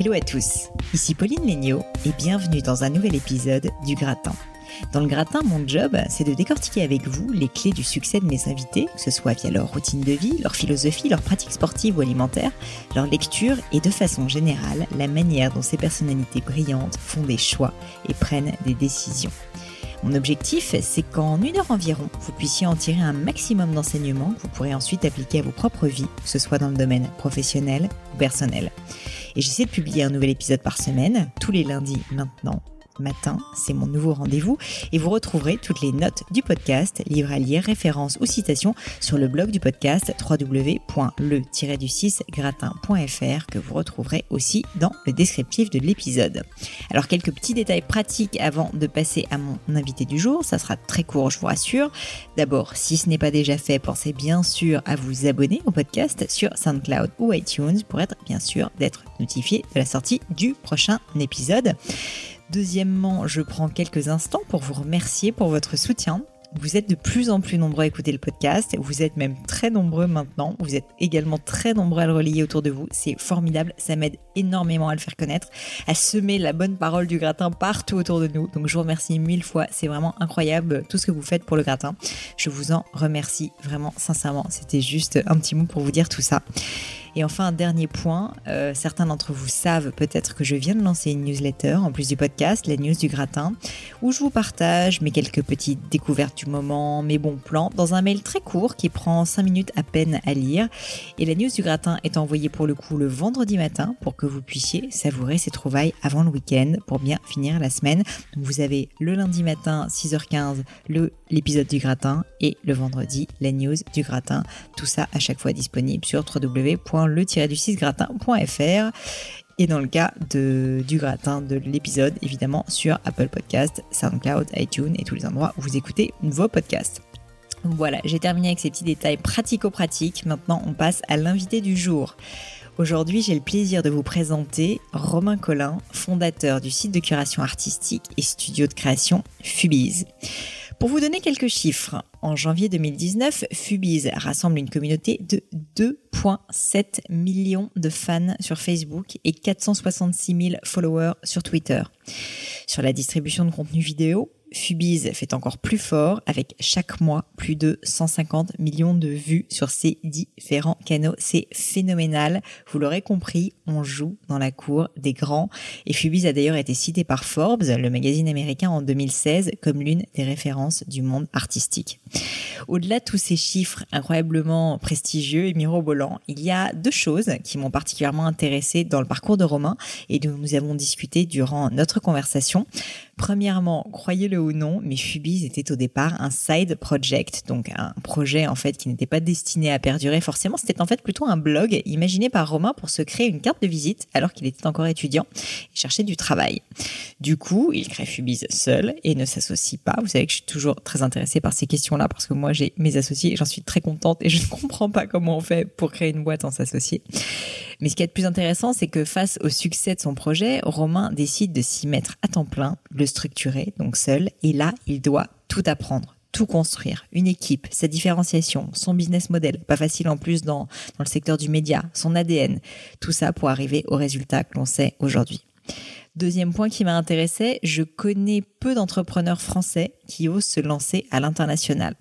Hello à tous, ici Pauline Léniaud et bienvenue dans un nouvel épisode du Gratin. Dans le gratin, mon job, c'est de décortiquer avec vous les clés du succès de mes invités, que ce soit via leur routine de vie, leur philosophie, leur pratique sportive ou alimentaire, leur lecture et de façon générale, la manière dont ces personnalités brillantes font des choix et prennent des décisions. Mon objectif, c'est qu'en une heure environ, vous puissiez en tirer un maximum d'enseignements que vous pourrez ensuite appliquer à vos propres vies, que ce soit dans le domaine professionnel ou personnel. Et j'essaie de publier un nouvel épisode par semaine, tous les lundis maintenant, matin, c'est mon nouveau rendez-vous, et vous retrouverez toutes les notes du podcast, livres à lire, références ou citations sur le blog du podcast www.le-du6gratin.fr que vous retrouverez aussi dans le descriptif de l'épisode. Alors quelques petits détails pratiques avant de passer à mon invité du jour, ça sera très court, je vous rassure. D'abord, si ce n'est pas déjà fait, pensez bien sûr à vous abonner au podcast sur SoundCloud ou iTunes pour être bien sûr d'être notifié de la sortie du prochain épisode. Deuxièmement, je prends quelques instants pour vous remercier pour votre soutien. Vous êtes de plus en plus nombreux à écouter le podcast. Vous êtes même très nombreux maintenant. Vous êtes également très nombreux à le relayer autour de vous. C'est formidable. Ça m'aide énormément à le faire connaître, à semer la bonne parole du gratin partout autour de nous. Donc je vous remercie mille fois. C'est vraiment incroyable tout ce que vous faites pour le gratin. Je vous en remercie vraiment sincèrement. C'était juste un petit mot pour vous dire tout ça. Et enfin, un dernier point, euh, certains d'entre vous savent peut-être que je viens de lancer une newsletter en plus du podcast, la news du gratin, où je vous partage mes quelques petites découvertes du moment, mes bons plans, dans un mail très court qui prend 5 minutes à peine à lire. Et la news du gratin est envoyée pour le coup le vendredi matin pour que vous puissiez savourer ces trouvailles avant le week-end pour bien finir la semaine. Vous avez le lundi matin 6h15 le l'épisode du gratin et le vendredi la news du gratin. Tout ça à chaque fois disponible sur www le-du6gratin.fr et dans le cas de, du gratin de l'épisode, évidemment sur Apple Podcast, SoundCloud, iTunes et tous les endroits où vous écoutez vos podcasts. Voilà, j'ai terminé avec ces petits détails pratico-pratiques. Maintenant, on passe à l'invité du jour. Aujourd'hui, j'ai le plaisir de vous présenter Romain Collin, fondateur du site de curation artistique et studio de création Fubiz. Pour vous donner quelques chiffres, en janvier 2019, Fubiz rassemble une communauté de 2,7 millions de fans sur Facebook et 466 000 followers sur Twitter. Sur la distribution de contenu vidéo, Fubiz fait encore plus fort avec chaque mois plus de 150 millions de vues sur ses différents canaux. C'est phénoménal. Vous l'aurez compris, on joue dans la cour des grands. Et Fubiz a d'ailleurs été cité par Forbes, le magazine américain en 2016, comme l'une des références du monde artistique. Au-delà de tous ces chiffres incroyablement prestigieux et mirobolants, il y a deux choses qui m'ont particulièrement intéressé dans le parcours de Romain et dont nous avons discuté durant notre conversation. Premièrement, croyez-le ou non, mais Fubiz était au départ un side project, donc un projet en fait qui n'était pas destiné à perdurer forcément. C'était en fait plutôt un blog imaginé par Romain pour se créer une carte de visite alors qu'il était encore étudiant et cherchait du travail. Du coup, il crée Fubiz seul et ne s'associe pas. Vous savez que je suis toujours très intéressée par ces questions-là parce que moi j'ai mes associés et j'en suis très contente et je ne comprends pas comment on fait pour créer une boîte en s'associer. Mais ce qui est le plus intéressant, c'est que face au succès de son projet, Romain décide de s'y mettre à temps plein, le structurer, donc seul, et là, il doit tout apprendre, tout construire, une équipe, sa différenciation, son business model, pas facile en plus dans, dans le secteur du média, son ADN, tout ça pour arriver au résultat que l'on sait aujourd'hui. Deuxième point qui m'a intéressé, je connais peu d'entrepreneurs français qui osent se lancer à l'international.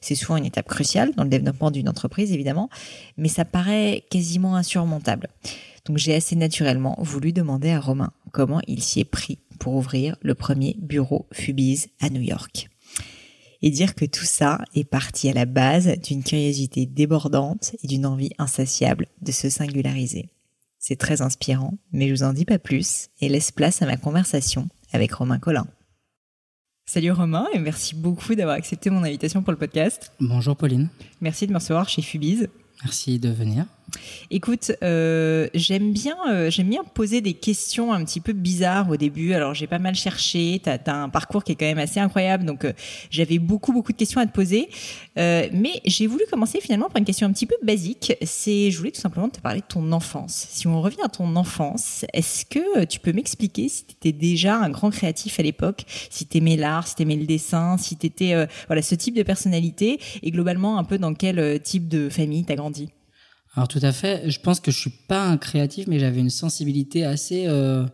C'est souvent une étape cruciale dans le développement d'une entreprise, évidemment, mais ça paraît quasiment insurmontable. Donc j'ai assez naturellement voulu demander à Romain comment il s'y est pris pour ouvrir le premier bureau Fubiz à New York. Et dire que tout ça est parti à la base d'une curiosité débordante et d'une envie insatiable de se singulariser. C'est très inspirant, mais je vous en dis pas plus et laisse place à ma conversation avec Romain Collin. Salut Romain et merci beaucoup d'avoir accepté mon invitation pour le podcast. Bonjour Pauline. Merci de me recevoir chez Fubiz. Merci de venir. Écoute, euh, j'aime bien, euh, j'aime bien poser des questions un petit peu bizarres au début. Alors j'ai pas mal cherché. T'as as un parcours qui est quand même assez incroyable, donc euh, j'avais beaucoup beaucoup de questions à te poser. Mais j'ai voulu commencer finalement par une question un petit peu basique. C'est, je voulais tout simplement te parler de ton enfance. Si on revient à ton enfance, est-ce que tu peux m'expliquer si tu étais déjà un grand créatif à l'époque, si t'aimais l'art, si t'aimais le dessin, si t'étais voilà ce type de personnalité et globalement un peu dans quel type de famille t'as grandi? Alors tout à fait. Je pense que je suis pas un créatif, mais j'avais une sensibilité assez euh,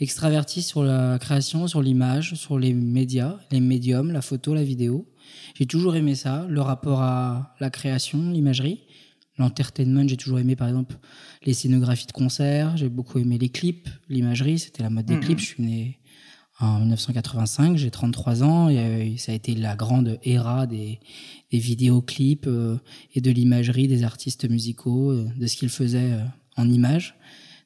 extravertie sur la création, sur l'image, sur les médias, les médiums, la photo, la vidéo. J'ai toujours aimé ça, le rapport à la création, l'imagerie. L'entertainment, j'ai toujours aimé par exemple les scénographies de concerts, j'ai beaucoup aimé les clips, l'imagerie, c'était la mode des Mhm. clips. Je suis né en 1985, j'ai 33 ans, et ça a été la grande ère des, des vidéoclips euh, et de l'imagerie des artistes musicaux, euh, de ce qu'ils faisaient euh, en images.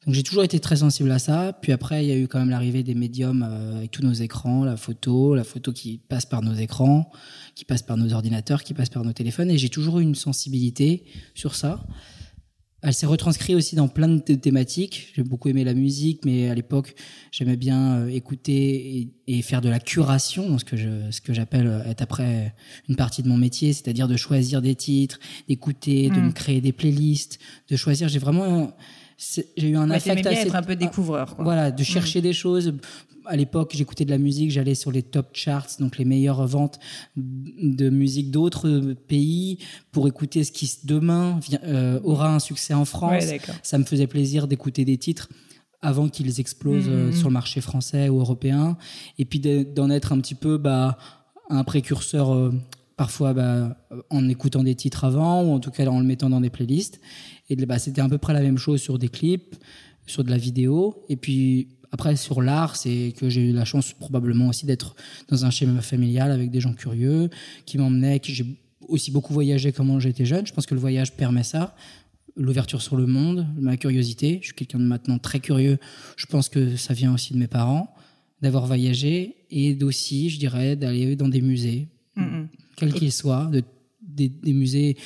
Donc j'ai toujours été très sensible à ça. Puis après, il y a eu quand même l'arrivée des médiums euh, avec tous nos écrans, la photo, la photo qui passe par nos écrans, qui passe par nos ordinateurs, qui passe par nos téléphones. Et j'ai toujours eu une sensibilité sur ça. Elle s'est retranscrite aussi dans plein de thématiques. J'ai beaucoup aimé la musique, mais à l'époque, j'aimais bien euh, écouter et, et, faire de la curation, ce que je, ce que j'appelle être après une partie de mon métier, c'est-à-dire de choisir des titres, d'écouter, de Mm. me créer des playlists, de choisir. J'ai vraiment j'ai eu un Ouais, affect bien assez être un peu découvreur. Quoi. voilà de chercher des choses à l'époque j'écoutais de la musique j'allais sur les top charts donc les meilleures ventes de musique d'autres pays pour écouter ce qui demain euh, aura un succès en France Ouais, ça me faisait plaisir d'écouter des titres avant qu'ils explosent Mhm. euh, sur le marché français ou européen et puis de- d'en être un petit peu bah, un précurseur euh, parfois bah, en écoutant des titres avant ou en tout cas en le mettant dans des playlists. Et bah, c'était à peu près la même chose sur des clips sur de la vidéo. Et puis après sur l'art c'est que j'ai eu la chance probablement aussi d'être dans un schéma familial avec des gens curieux qui m'emmenaient que j'ai aussi beaucoup voyagé quand j'étais jeune. Je pense que le voyage permet ça. L'ouverture sur le monde ma curiosité. Je suis quelqu'un de maintenant très curieux. Je pense que ça vient aussi de mes parents d'avoir voyagé et d'aussi je dirais d'aller dans des musées. Quels qu'ils soient, de, des, des musées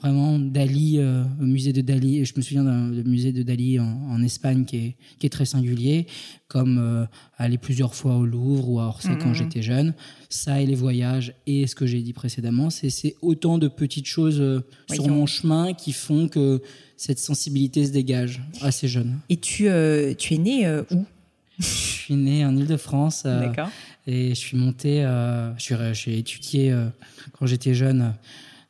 vraiment Dali, euh, musée de Dali, je me souviens d'un musée de Dali en, en Espagne qui est, qui est très singulier, comme euh, aller plusieurs fois au Louvre ou à Orsay Mhm. quand j'étais jeune. Ça et les voyages et ce que j'ai dit précédemment, c'est autant de petites choses euh, sur mon chemin qui font que cette sensibilité se dégage assez jeune. Et tu, euh, tu es né où? Je suis né en Ile-de-France. D'accord. Et je suis monté, euh, j'ai étudié euh, quand j'étais jeune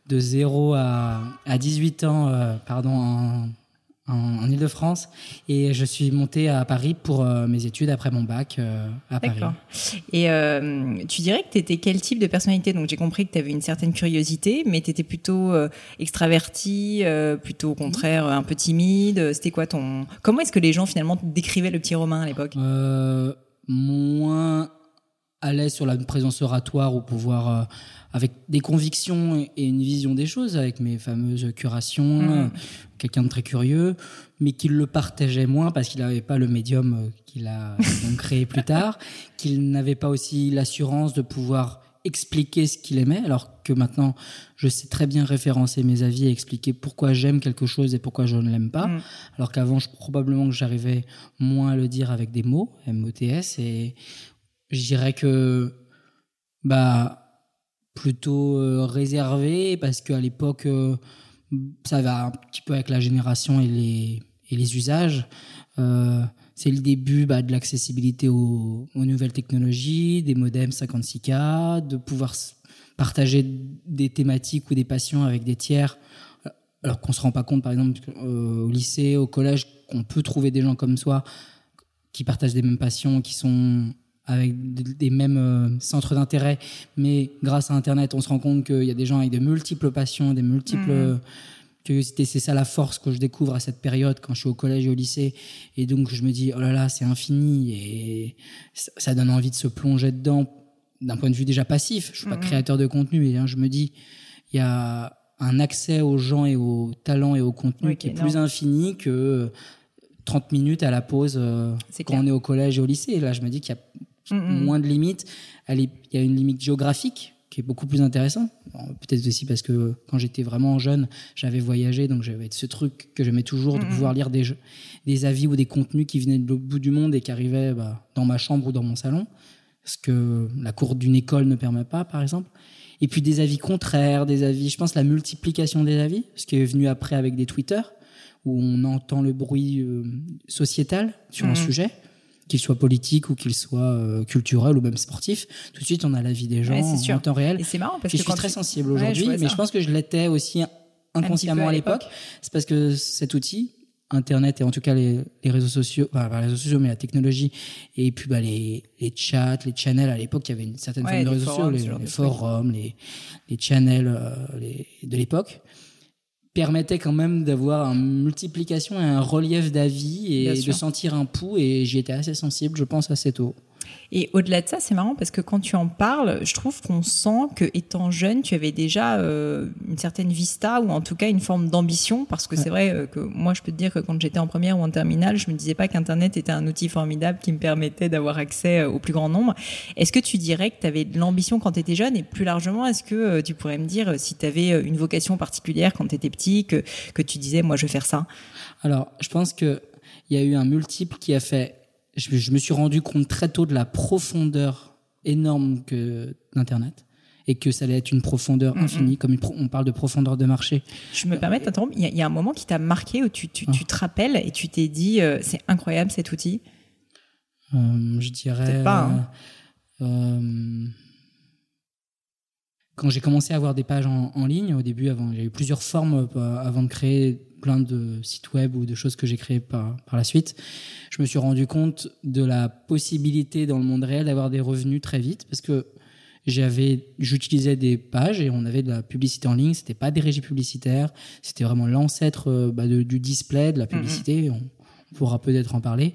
de 0 à, à 18 ans, euh, pardon, en, en, en Ile-de-France. Et je suis monté à Paris pour euh, mes études après mon bac euh, à Paris. Et tu dirais que tu étais quel type de personnalité? Donc j'ai compris que tu avais une certaine curiosité, mais tu étais plutôt extraverti, plutôt au contraire un peu timide. C'était quoi ton Comment est-ce que les gens finalement décrivaient le petit Romain à l'époque? Moins à l'aise sur la présence oratoire ou pouvoir euh, avec des convictions et- une vision des choses avec mes fameuses curations Mhm. euh, quelqu'un de très curieux mais qui le partageait moins parce qu'il n'avait pas le médium euh, qu'il a donc créé plus tard qu'il n'avait pas aussi l'assurance de pouvoir expliquer ce qu'il aimait alors que maintenant je sais très bien référencer mes avis et expliquer pourquoi j'aime quelque chose et pourquoi je ne l'aime pas Mhm. alors qu'avant je, probablement que j'arrivais moins à le dire avec des mots M-O-T-S et je dirais que bah plutôt euh, réservé parce qu'à l'époque euh, ça va un petit peu avec la génération et les et les usages. Euh, c'est le début bah, de l'accessibilité aux, aux nouvelles technologies, des modems 56K, de pouvoir partager des thématiques ou des passions avec des tiers, alors qu'on se rend pas compte, par exemple, au lycée, au collège, qu'on peut trouver des gens comme soi qui partagent des mêmes passions, qui sont avec des mêmes euh, centres d'intérêt, mais grâce à Internet, on se rend compte qu'il y a des gens avec de multiples passions, des multiples Mhm. euh, curiosités. C'est ça la force que je découvre à cette période quand je suis au collège et au lycée. Et donc je me dis, oh là là, c'est infini. Et ça, donne envie de se plonger dedans d'un point de vue déjà passif. Je suis pas Mhm. créateur de contenu. Et hein, je me dis, il y a un accès aux gens et aux talents et au contenu Oui, qui est plus infini que 30 minutes à la pause euh, quand clair. on est au collège et au lycée. Et là, je me dis qu'il y a Mhm. moins de limites. Il y a une limite géographique qui est beaucoup plus intéressante. Bon, Peut-être aussi parce que quand j'étais vraiment jeune, j'avais voyagé, donc j'avais ce truc que j'aimais toujours de Mhm. pouvoir lire des, jeux- des avis ou des contenus qui venaient de l'autre bout du monde et qui arrivaient bah, dans ma chambre ou dans mon salon, ce que la cour d'une école ne permet pas, par exemple. Et puis des avis contraires, des avis, je pense la multiplication des avis, ce qui est venu après avec des Twitter, où on entend le bruit euh, sociétal sur un sujet, qu'il soit politique ou qu'il soit euh, culturel ou même sportif. Tout de suite, on a l'avis des gens Ouais, c'est sûr. en temps réel. Et c'est marrant parce que je suis très tu- sensible aujourd'hui, mais ça. je pense que je l'étais aussi inconsciemment à l'époque, c'est parce que cet outil, Internet et en tout cas les, les réseaux sociaux, enfin, les réseaux sociaux, mais la technologie et puis bah, les, les chats, les channels. À l'époque, il y avait une certaine forme de réseaux sociaux, les, les forums, les, les channels euh, de l'époque permettait quand même d'avoir une multiplication et un relief d'avis et de sentir un pouls et j'y étais assez sensible, je pense, assez tôt. Et au-delà de ça, c'est marrant parce que quand tu en parles, je trouve qu'on sent que étant jeune, tu avais déjà euh, une certaine vista ou en tout cas une forme d'ambition. Parce que c'est vrai euh, que moi, je peux te dire que quand j'étais en première ou en terminale, je me disais pas qu'Internet était un outil formidable qui me permettait d'avoir accès euh, au plus grand nombre. Est-ce que tu dirais que tu avais de l'ambition quand tu étais jeune? Et plus largement, est-ce que tu pourrais me dire si tu avais une vocation particulière quand tu étais petit, que, que tu disais, moi, je vais faire ça? Alors, je pense que il y a eu un multiple qui a fait je, me suis rendu compte très tôt de la profondeur énorme que d'Internet et que ça allait être une profondeur infinie, comme on parle de profondeur de marché. Je me permets d'interrompre, il y, a un moment qui t'a marqué où tu, tu, tu, te rappelles et tu t'es dit, euh, c'est incroyable cet outil? Euh, Je dirais... pas, hein. euh, quand j'ai commencé à avoir des pages en, en ligne, au début, avant, j'ai eu plusieurs formes avant de créer plein de sites web ou de choses que j'ai créées par, par la suite, je me suis rendu compte de la possibilité dans le monde réel d'avoir des revenus très vite parce que j'avais, j'utilisais des pages et on avait de la publicité en ligne. C'était pas des régies publicitaires, c'était vraiment l'ancêtre euh, bah, du display, de la publicité. On, pourra peut-être en parler.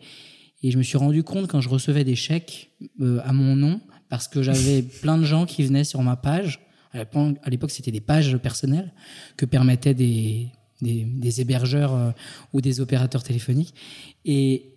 Et je me suis rendu compte quand je recevais des chèques euh, à mon nom parce que j'avais plein de gens qui venaient sur ma page. À l'époque, c'était des pages personnelles que permettaient des, des, hébergeurs euh, ou des opérateurs téléphoniques. Et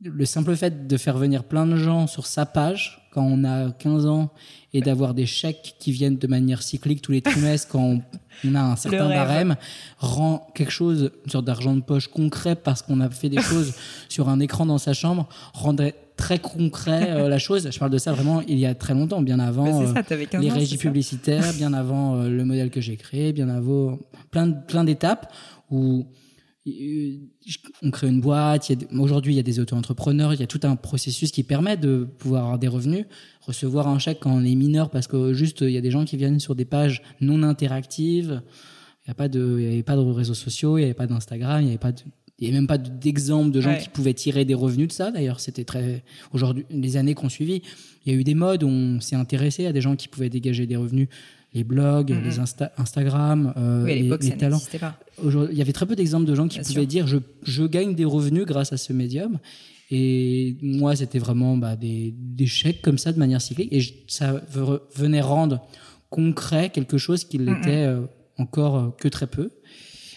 le simple fait de faire venir plein de gens sur sa page quand on a 15 ans et d'avoir des chèques qui viennent de manière cyclique tous les trimestres quand on, a un certain barème rend quelque chose, une sorte d'argent de poche concret parce qu'on a fait des choses sur un écran dans sa chambre, rendrait très concret euh, la chose. Je parle de ça vraiment il y a très longtemps, bien avant euh, les régies publicitaires, bien avant euh, le modèle que j'ai créé, bien avant plein, plein d'étapes où on crée une boîte. Aujourd'hui, il y a des auto-entrepreneurs. Il y a tout un processus qui permet de pouvoir avoir des revenus, recevoir un chèque quand on est mineur, parce que juste il y a des gens qui viennent sur des pages non interactives. Il n'y avait pas de réseaux sociaux, il n'y avait pas d'Instagram, il n'y avait pas de, il n'y avait même pas d'exemple de gens qui pouvaient tirer des revenus de ça. D'ailleurs, c'était très. Aujourd'hui, les années qu'on suivi, il y a eu des modes où on s'est intéressé à des gens qui pouvaient dégager des revenus. Les blogs, mm-hmm. les Instagram, euh, oui, les, les talents. Pas. Il y avait très peu d'exemples de gens qui pouvaient dire je, je, gagne des revenus grâce à ce médium. Et moi, c'était vraiment bah, des, des, chèques comme ça de manière cyclique. Et ça venait rendre concret quelque chose qui l'était euh, encore euh, que très peu.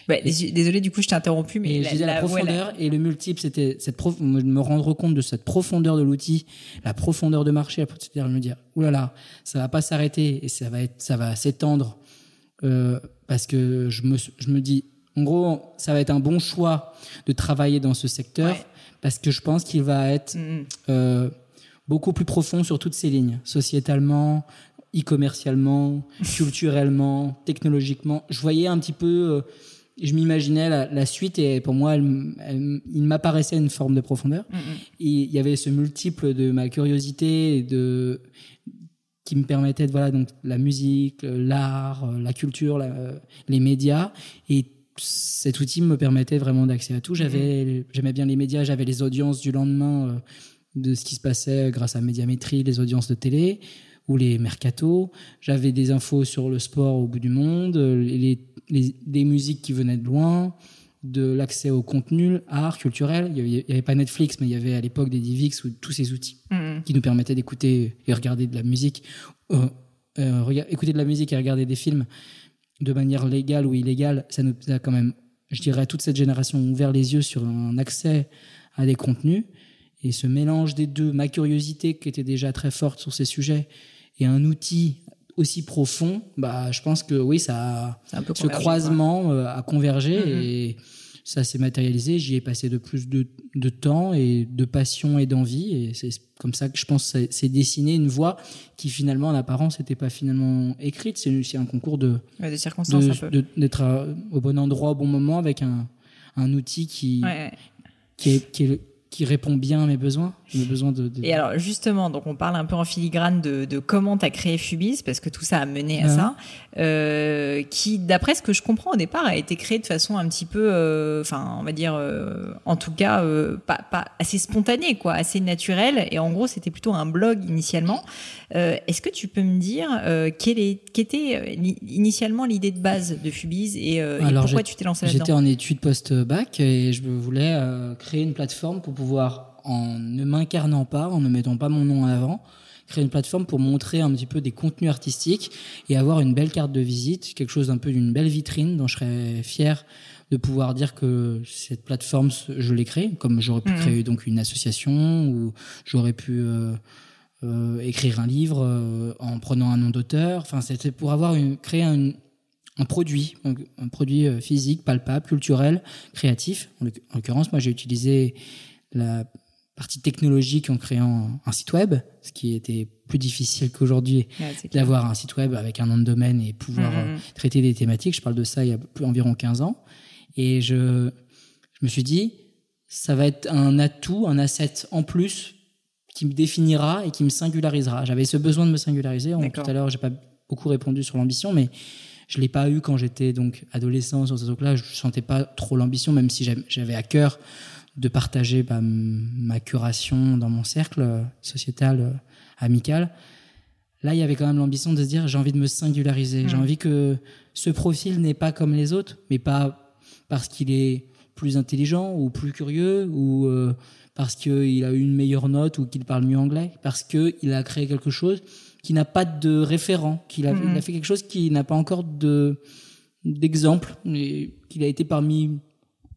Ouais, désolé, du coup, je t'ai interrompu, mais et la, la, profondeur et le multiple, c'était cette prof, me rendre compte de cette profondeur de l'outil, la profondeur de marché, c'est-à-dire me dire, oulala, ça va pas s'arrêter et ça va être, ça va s'étendre euh, parce que je me, je me dis, en gros, ça va être un bon choix de travailler dans ce secteur parce que je pense qu'il va être mm-hmm. euh, beaucoup plus profond sur toutes ces lignes, sociétalement, e-commercialement, culturellement, technologiquement. Je voyais un petit peu euh, je m'imaginais la, suite et pour moi, il m'apparaissait une forme de profondeur. Mm, mm. Et il y avait ce multiple de ma curiosité et de qui me permettait de voilà donc la musique, l'art, la culture, les médias et cet outil me permettait vraiment d'accès à tout. J'avais mm, j'aimais bien les médias, j'avais les audiences du lendemain euh, de ce qui se passait grâce à Médiamétrie, les audiences de télé ou les mercatos. J'avais des infos sur le sport au bout du monde, les les, des musiques qui venaient de loin, de l'accès au contenu, art, culturel. Il n'y avait, pas Netflix, mais il y avait à l'époque des Divix ou tous ces outils mm-hmm. qui nous permettaient d'écouter et regarder de la musique, euh, euh, écouter de la musique et regarder des films de manière légale ou illégale. Ça nous a quand même, je dirais, toute cette génération ouvert les yeux sur un accès à des contenus. Et ce mélange des deux, ma curiosité qui était déjà très forte sur ces sujets, et un outil aussi profond, bah, je pense que oui, ça, ce croisement euh, a convergé mm-hmm. et ça s'est matérialisé. J'y ai passé de plus de, de, temps et de passion et d'envie. Et c'est comme ça que je pense que c'est dessiné une voie qui finalement, en apparence, n'était pas finalement écrite. C'est un concours de, ouais, circonstances d'être euh, au bon endroit au bon moment avec un, un outil qui, qui, est, qui, est, qui répond bien à mes besoins. On a besoin de, Et alors justement, donc on parle un peu en filigrane de, de comment tu as créé Fubis, parce que tout ça a mené à ça, euh, qui, d'après ce que je comprends au départ, a été créé de façon un petit peu, euh, enfin, on va dire, euh, en tout cas, pas, pas assez spontanée, quoi, assez naturelle. Et en gros, c'était plutôt un blog initialement. Est-ce que tu peux me dire quelle, est, quelle était initialement l'idée de base de Fubis et, et pourquoi tu t'es lancé là-dedans? J'étais en études post-bac et je voulais créer une plateforme pour pouvoir en ne m'incarnant pas, en ne mettant pas mon nom en avant, créer une plateforme pour montrer un petit peu des contenus artistiques et avoir une belle carte de visite, quelque chose d'un peu d'une belle vitrine dont je serais fier de pouvoir dire que cette plateforme, je l'ai créée, comme j'aurais pu mmh. créer donc une association ou j'aurais pu euh, euh, écrire un livre euh, en prenant un nom d'auteur. Enfin, c'était pour avoir une, créer un, un produit, un, produit physique, palpable, culturel, créatif. En l'occurrence, moi, j'ai utilisé la partie technologique en créant un site web, ce qui était plus difficile qu'aujourd'hui d'avoir un site web avec un nom de domaine et pouvoir mm-hmm. euh, traiter des thématiques. Je parle de ça il y a plus, environ 15 ans. Et je, je me suis dit, ça va être un atout, un asset en plus qui me définira et qui me singularisera. J'avais ce besoin de me singulariser. tout à l'heure, j'ai pas beaucoup répondu sur l'ambition, mais je l'ai pas eu quand j'étais donc adolescent sur ce truc-là. Je sentais pas trop l'ambition, même si j'avais à cœur de partager bah, ma curation dans mon cercle sociétal, euh, amical. Là, il y avait quand même l'ambition de se dire j'ai envie de me singulariser. J'ai mm. envie que ce profil n'est pas comme les autres, mais pas parce qu'il est plus intelligent ou plus curieux ou euh, parce qu'il a eu une meilleure note ou qu'il parle mieux anglais, parce qu'il a créé quelque chose qui n'a pas de référent, qu'il a, a, fait quelque chose qui n'a pas encore de d'exemple, qu'il a été parmi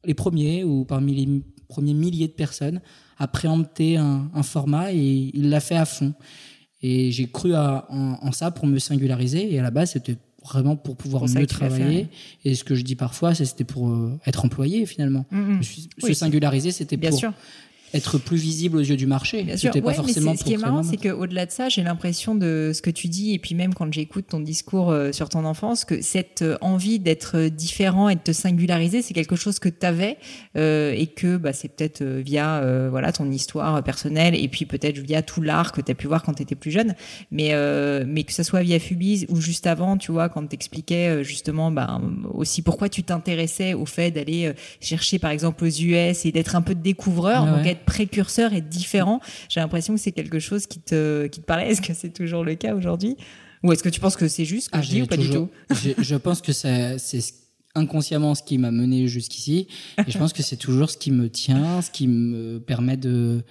les premiers ou parmi les premier millier de personnes à préempter un, format et il l'a fait à fond. Et j'ai cru à, en, ça pour me singulariser. Et à la base, c'était vraiment pour pouvoir mieux travailler. Et ce que je dis parfois, c'était pour euh, être employé finalement. Mm, mm. se singulariser, c'était pour sûr être plus visible aux yeux du marché. Bien sûr. Pas forcément ce qui est marrant, c'est qu'au-delà de ça, j'ai l'impression de ce que tu dis, et puis même quand j'écoute ton discours euh, sur ton enfance, que cette euh, envie d'être différent et de te singulariser, c'est quelque chose que tu avais euh, et que bah, c'est peut-être via voilà ton histoire personnelle et puis peut-être via tout l'art que tu as pu voir quand tu étais plus jeune, mais, mais que ce soit via Fubis ou juste avant, tu vois, quand tu expliquais justement bah, aussi pourquoi tu t'intéressais au fait d'aller chercher par exemple aux US et d'être un peu de découvreur, donc être précurseur est différent. J'ai l'impression que c'est quelque chose qui te, qui te parlait. Est-ce que c'est toujours le cas aujourd'hui? Ou est-ce que tu penses que c'est juste que ah, je dis ou pas du tout? Je pense que c'est inconsciemment ce qui m'a mené jusqu'ici. Et je pense que c'est toujours ce qui me tient, ce qui me permet de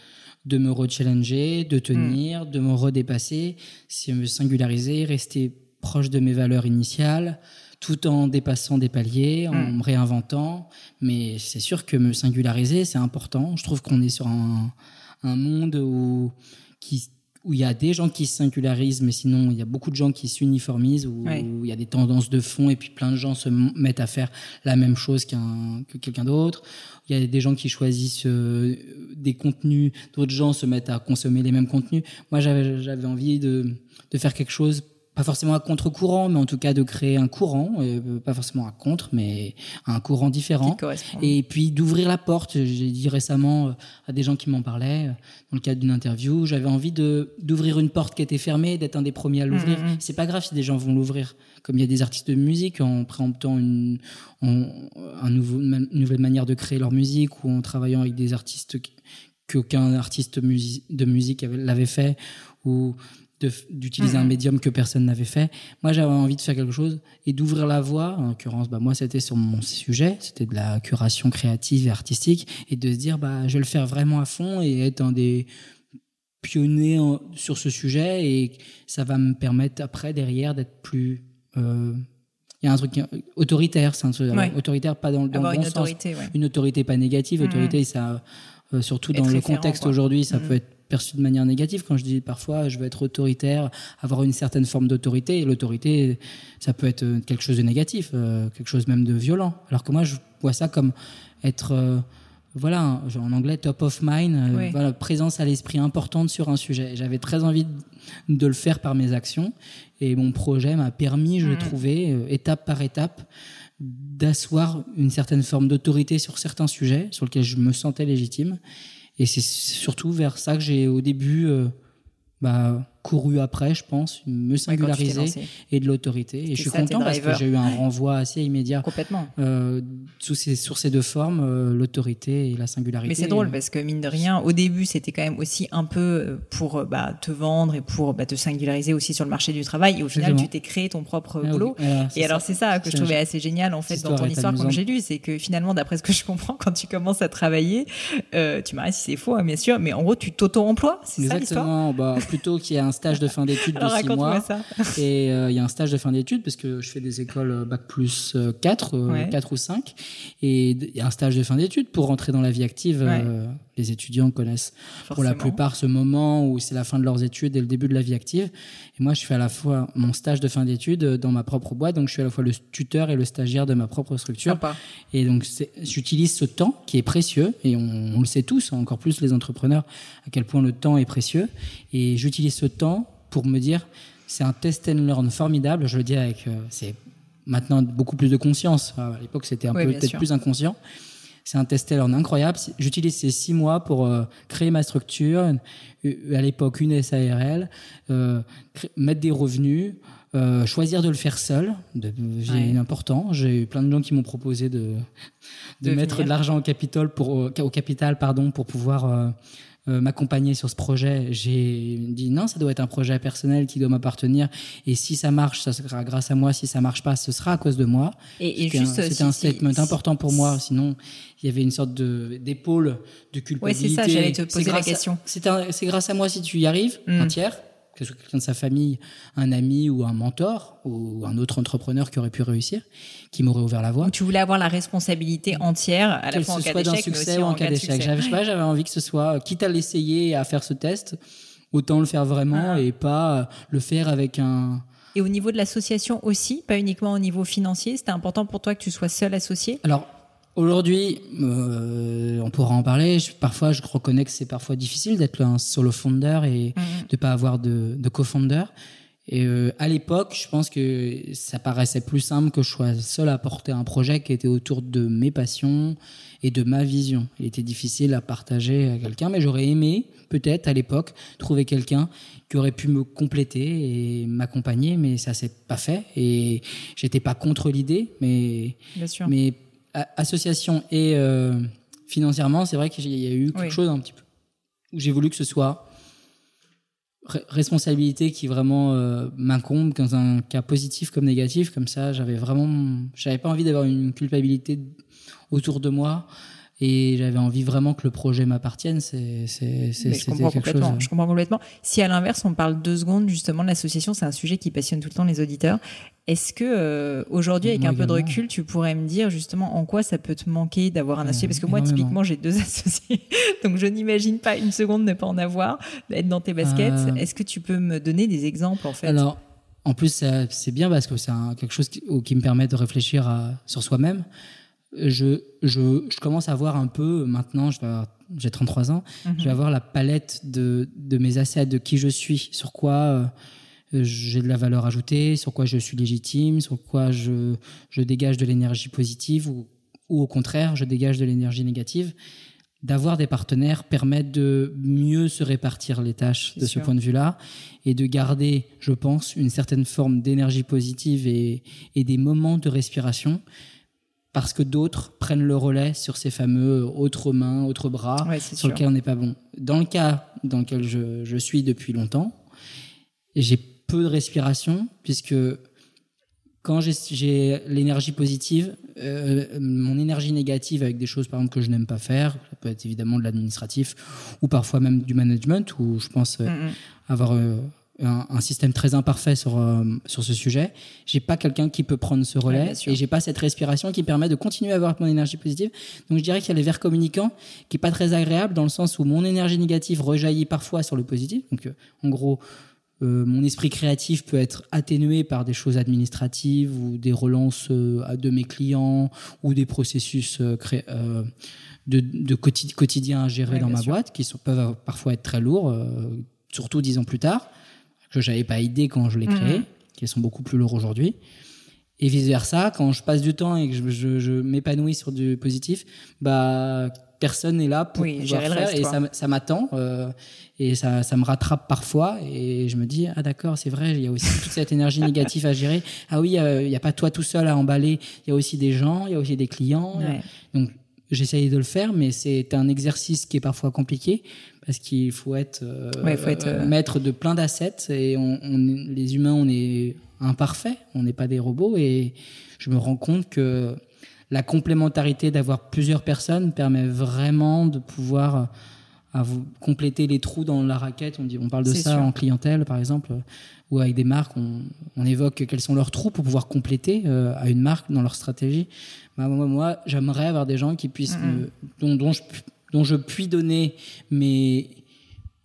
de me rechallenger, de tenir, mm. de me redépasser, c'est me singulariser, rester proche de mes valeurs initiales, tout en dépassant des paliers, en me réinventant. Mais c'est sûr que me singulariser, c'est important. Je trouve qu'on est sur un, un monde où, qui, où il y a des gens qui se singularisent, mais sinon il y a beaucoup de gens qui s'uniformisent, où, il y a des tendances de fond et puis plein de gens se mettent à faire la même chose qu'un, que quelqu'un d'autre. Il y a des gens qui choisissent euh, des contenus, d'autres gens se mettent à consommer les mêmes contenus. Moi j'avais, j'avais envie de, de faire quelque chose pas forcément à contre-courant, mais en tout cas de créer un courant, euh, pas forcément à contre, mais un courant différent. Et puis d'ouvrir la porte. J'ai dit récemment euh, à des gens qui m'en parlaient, euh, dans le cadre d'une interview, j'avais envie de d'ouvrir une porte qui était fermée, d'être un des premiers à l'ouvrir. Mm, mm, mm. C'est pas grave si des gens vont l'ouvrir. Comme il y a des artistes de musique en préemptant une, un nouveau, une nouvelle manière de créer leur musique ou en travaillant avec des artistes qu'aucun artiste de musique l'avait fait ou d'utiliser un médium que personne n'avait fait. Moi, j'avais envie de faire quelque chose et d'ouvrir la voie. En l'occurrence, bah, moi, c'était sur mon sujet, c'était de la curation créative et artistique, et de se dire, bah, je vais le faire vraiment à fond et être un des pionniers sur ce sujet, et ça va me permettre après, derrière, d'être plus... Euh, il y a un truc autoritaire, c'est un truc autoritaire pas dans, dans le bon une autorité, Une autorité pas négative, autorité ça euh, surtout dans le contexte aujourd'hui, ça peut être perçu de manière négative. Quand je dis parfois, je veux être autoritaire, avoir une certaine forme d'autorité, et l'autorité, ça peut être quelque chose de négatif, euh, quelque chose même de violent. Alors que moi, je vois ça comme être, euh, voilà, en anglais, top of mind, euh, voilà, présence à l'esprit importante sur un sujet. J'avais très envie de, le faire par mes actions, et mon projet m'a permis, je l'ai mm. trouvé, étape par étape, d'asseoir une certaine forme d'autorité sur certains sujets sur lesquels je me sentais légitime Et c'est surtout vers ça que j'ai au début euh, bah, couru après, je pense, me singulariser et de l'autorité. Et je suis content parce que j'ai eu un renvoi assez immédiat. Complètement. Euh, sous ces, sur ces deux formes, euh, l'autorité et la singularité. Mais c'est drôle parce que mine de rien, au début, c'était quand même aussi un peu euh, pour bah, te vendre et pour bah, te singulariser aussi sur le marché du travail. Et au final, tu t'es créé ton propre ah boulot. et alors, c'est ça que je trouvais assez génial en fait dans ton histoire quand j'ai lu, c'est que finalement, d'après ce que je comprends, quand tu commences à travailler, euh, tu m'arrêtes si c'est faux, hein, bien sûr, mais en gros, tu t'auto-emploies. C'est ça l'histoire? Bah, plutôt qu'il y a un stage de fin d'études de six mois. Et euh, il y a un stage de fin d'études parce que je fais des écoles euh, bac plus 4, euh, 4 ou 5. Et il y a un stage de fin d'études pour rentrer dans la vie active. Les étudiants connaissent pour la plupart ce moment où c'est la fin de leurs études et le début de la vie active. Et moi, je fais à la fois mon stage de fin d'études dans ma propre boîte, donc je suis à la fois le tuteur et le stagiaire de ma propre structure. Et donc, j'utilise ce temps qui est précieux, et on, on le sait tous, encore plus les entrepreneurs, à quel point le temps est précieux. Et j'utilise ce temps pour me dire c'est un test and learn formidable. Je le dis avec euh, c'est maintenant beaucoup plus de conscience. À l'époque, c'était un peu peut-être plus inconscient. C'est un test learn incroyable. J'utilise ces six mois pour euh, créer ma structure. À l'époque, une SARL, euh, mettre des revenus. choisir de le faire seul, j'ai important. J'ai eu plein de gens qui m'ont proposé de, de, mettre de l'argent au capital pour au capital pardon pour pouvoir euh, m'accompagner sur ce projet, j'ai dit non, ça doit être un projet personnel qui doit m'appartenir. Et si ça marche, ça sera grâce à moi. Si ça marche pas, ce sera à cause de moi. Et, juste, c'était un, statement important pour moi. Sinon, il y avait une sorte de d'épaule de culpabilité. Oui, c'est ça. J'allais te poser la question. C'est grâce à moi si tu y arrives, mm. un tiers quelqu'un de sa famille, un ami ou un mentor ou un autre entrepreneur qui aurait pu réussir, qui m'aurait ouvert la voie. tu voulais avoir la responsabilité entière à la fois en cas d'échec, succès ou en cas d'échec. J'avais envie que ce soit, quitte à l'essayer à faire ce test, autant le faire vraiment ah. et pas le faire avec un. Et au niveau de l'association aussi, pas uniquement au niveau financier, c'était important pour toi que tu sois seul associé? Alors, Aujourd'hui, euh, on pourra en parler. parfois, je reconnais que c'est parfois difficile d'être un solo founder et de mhm. de pas avoir de, de co-founder. Et euh, à l'époque, je pense que ça paraissait plus simple que je sois seul à porter un projet qui était autour de mes passions et de ma vision. Il était difficile à partager à quelqu'un, mais j'aurais aimé peut-être à l'époque trouver quelqu'un qui aurait pu me compléter et m'accompagner, mais ça s'est pas fait. Et j'étais pas contre l'idée, mais Bien sûr. mais association et euh, financièrement, c'est vrai qu'il y a eu quelque chose un petit peu où j'ai voulu que ce soit responsabilité qui vraiment euh, m'incombe dans un cas positif comme négatif. Comme ça j'avais vraiment j'avais pas envie d'avoir une culpabilité autour de moi et j'avais envie vraiment que le projet m'appartienne. C'est quelque chose. Je comprends complètement. Si à l'inverse on parle deux secondes justement de l'association, c'est un sujet qui passionne tout le temps les auditeurs. Est-ce que euh, aujourd'hui, avec un peu de recul, tu pourrais me dire justement en quoi ça peut te manquer d'avoir un associé? Parce que moi, typiquement, j'ai deux associés, donc je n'imagine pas une seconde ne pas en avoir, d'être dans tes baskets. Euh. Est-ce que tu peux me donner des exemples en fait? Alors, en plus, c'est bien parce que c'est quelque chose qui, qui, me permet de réfléchir à, sur soi-même je, je, je, commence à voir un peu, maintenant, j'ai 33 ans, mhm. je vais avoir la palette de, de mes assets, de qui je suis, sur quoi euh, j'ai de la valeur ajoutée, sur quoi je suis légitime, sur quoi je, je dégage de l'énergie positive ou, ou au contraire, je dégage de l'énergie négative. D'avoir des partenaires permet de mieux se répartir les tâches de ce point de vue-là et de garder, je pense, une certaine forme d'énergie positive et, et des moments de respiration parce que d'autres prennent le relais sur ces fameux autres mains, autres bras, sur lesquels on n'est pas bon. Dans le cas dans lequel je, je suis depuis longtemps, j'ai peu de respiration, puisque quand j'ai l'énergie positive, euh, mon énergie négative avec des choses par exemple que je n'aime pas faire, ça peut être évidemment de l'administratif ou parfois même du management, où je pense euh, mm, avoir euh, un, système très imparfait sur euh, sur ce sujet. J'ai pas quelqu'un qui peut prendre ce relais et j'ai pas cette respiration qui permet de continuer à avoir mon énergie positive. Donc je dirais qu'il y a les verres communicants qui est pas très agréable dans le sens où mon énergie négative rejaillit parfois sur le positif. Donc euh, en gros euh, mon esprit créatif peut être atténué par des choses administratives ou des relances de mes clients ou des processus de, de quotidien à gérer dans ma boîte qui sont, peuvent parfois être très lourds, surtout dix ans plus tard que j'avais pas idée quand je l'ai créé, mhm. qui sont beaucoup plus lourds aujourd'hui. Et vice versa, quand je passe du temps et que je, je, m'épanouis sur du positif, bah personne n'est là pour Oui, pouvoir faire reste, et ça, m'attend euh, et ça, ça me rattrape parfois et je me dis ah d'accord c'est vrai il y a aussi toute cette énergie négative à gérer ah oui euh, il n'y a pas toi tout seul à emballer il y a aussi des gens il y a aussi des clients Ouais. donc j'essaye de le faire mais c'est un exercice qui est parfois compliqué parce qu'il faut être, euh, Ouais, faut être, euh, maître de plein d'assets et on, on- les humains on est imparfaits on n'est pas des robots et je me rends compte que la complémentarité d'avoir plusieurs personnes permet vraiment de pouvoir à vous compléter les trous dans la raquette. On, dit, on parle de ça sûr. en clientèle, par exemple, euh, ou avec des marques, on, on évoque quels sont leurs trous pour pouvoir compléter euh, à une marque dans leur stratégie. Bah, moi, moi, j'aimerais avoir des gens qui puissent, me- dont, dont, je, dont je puis donner mes,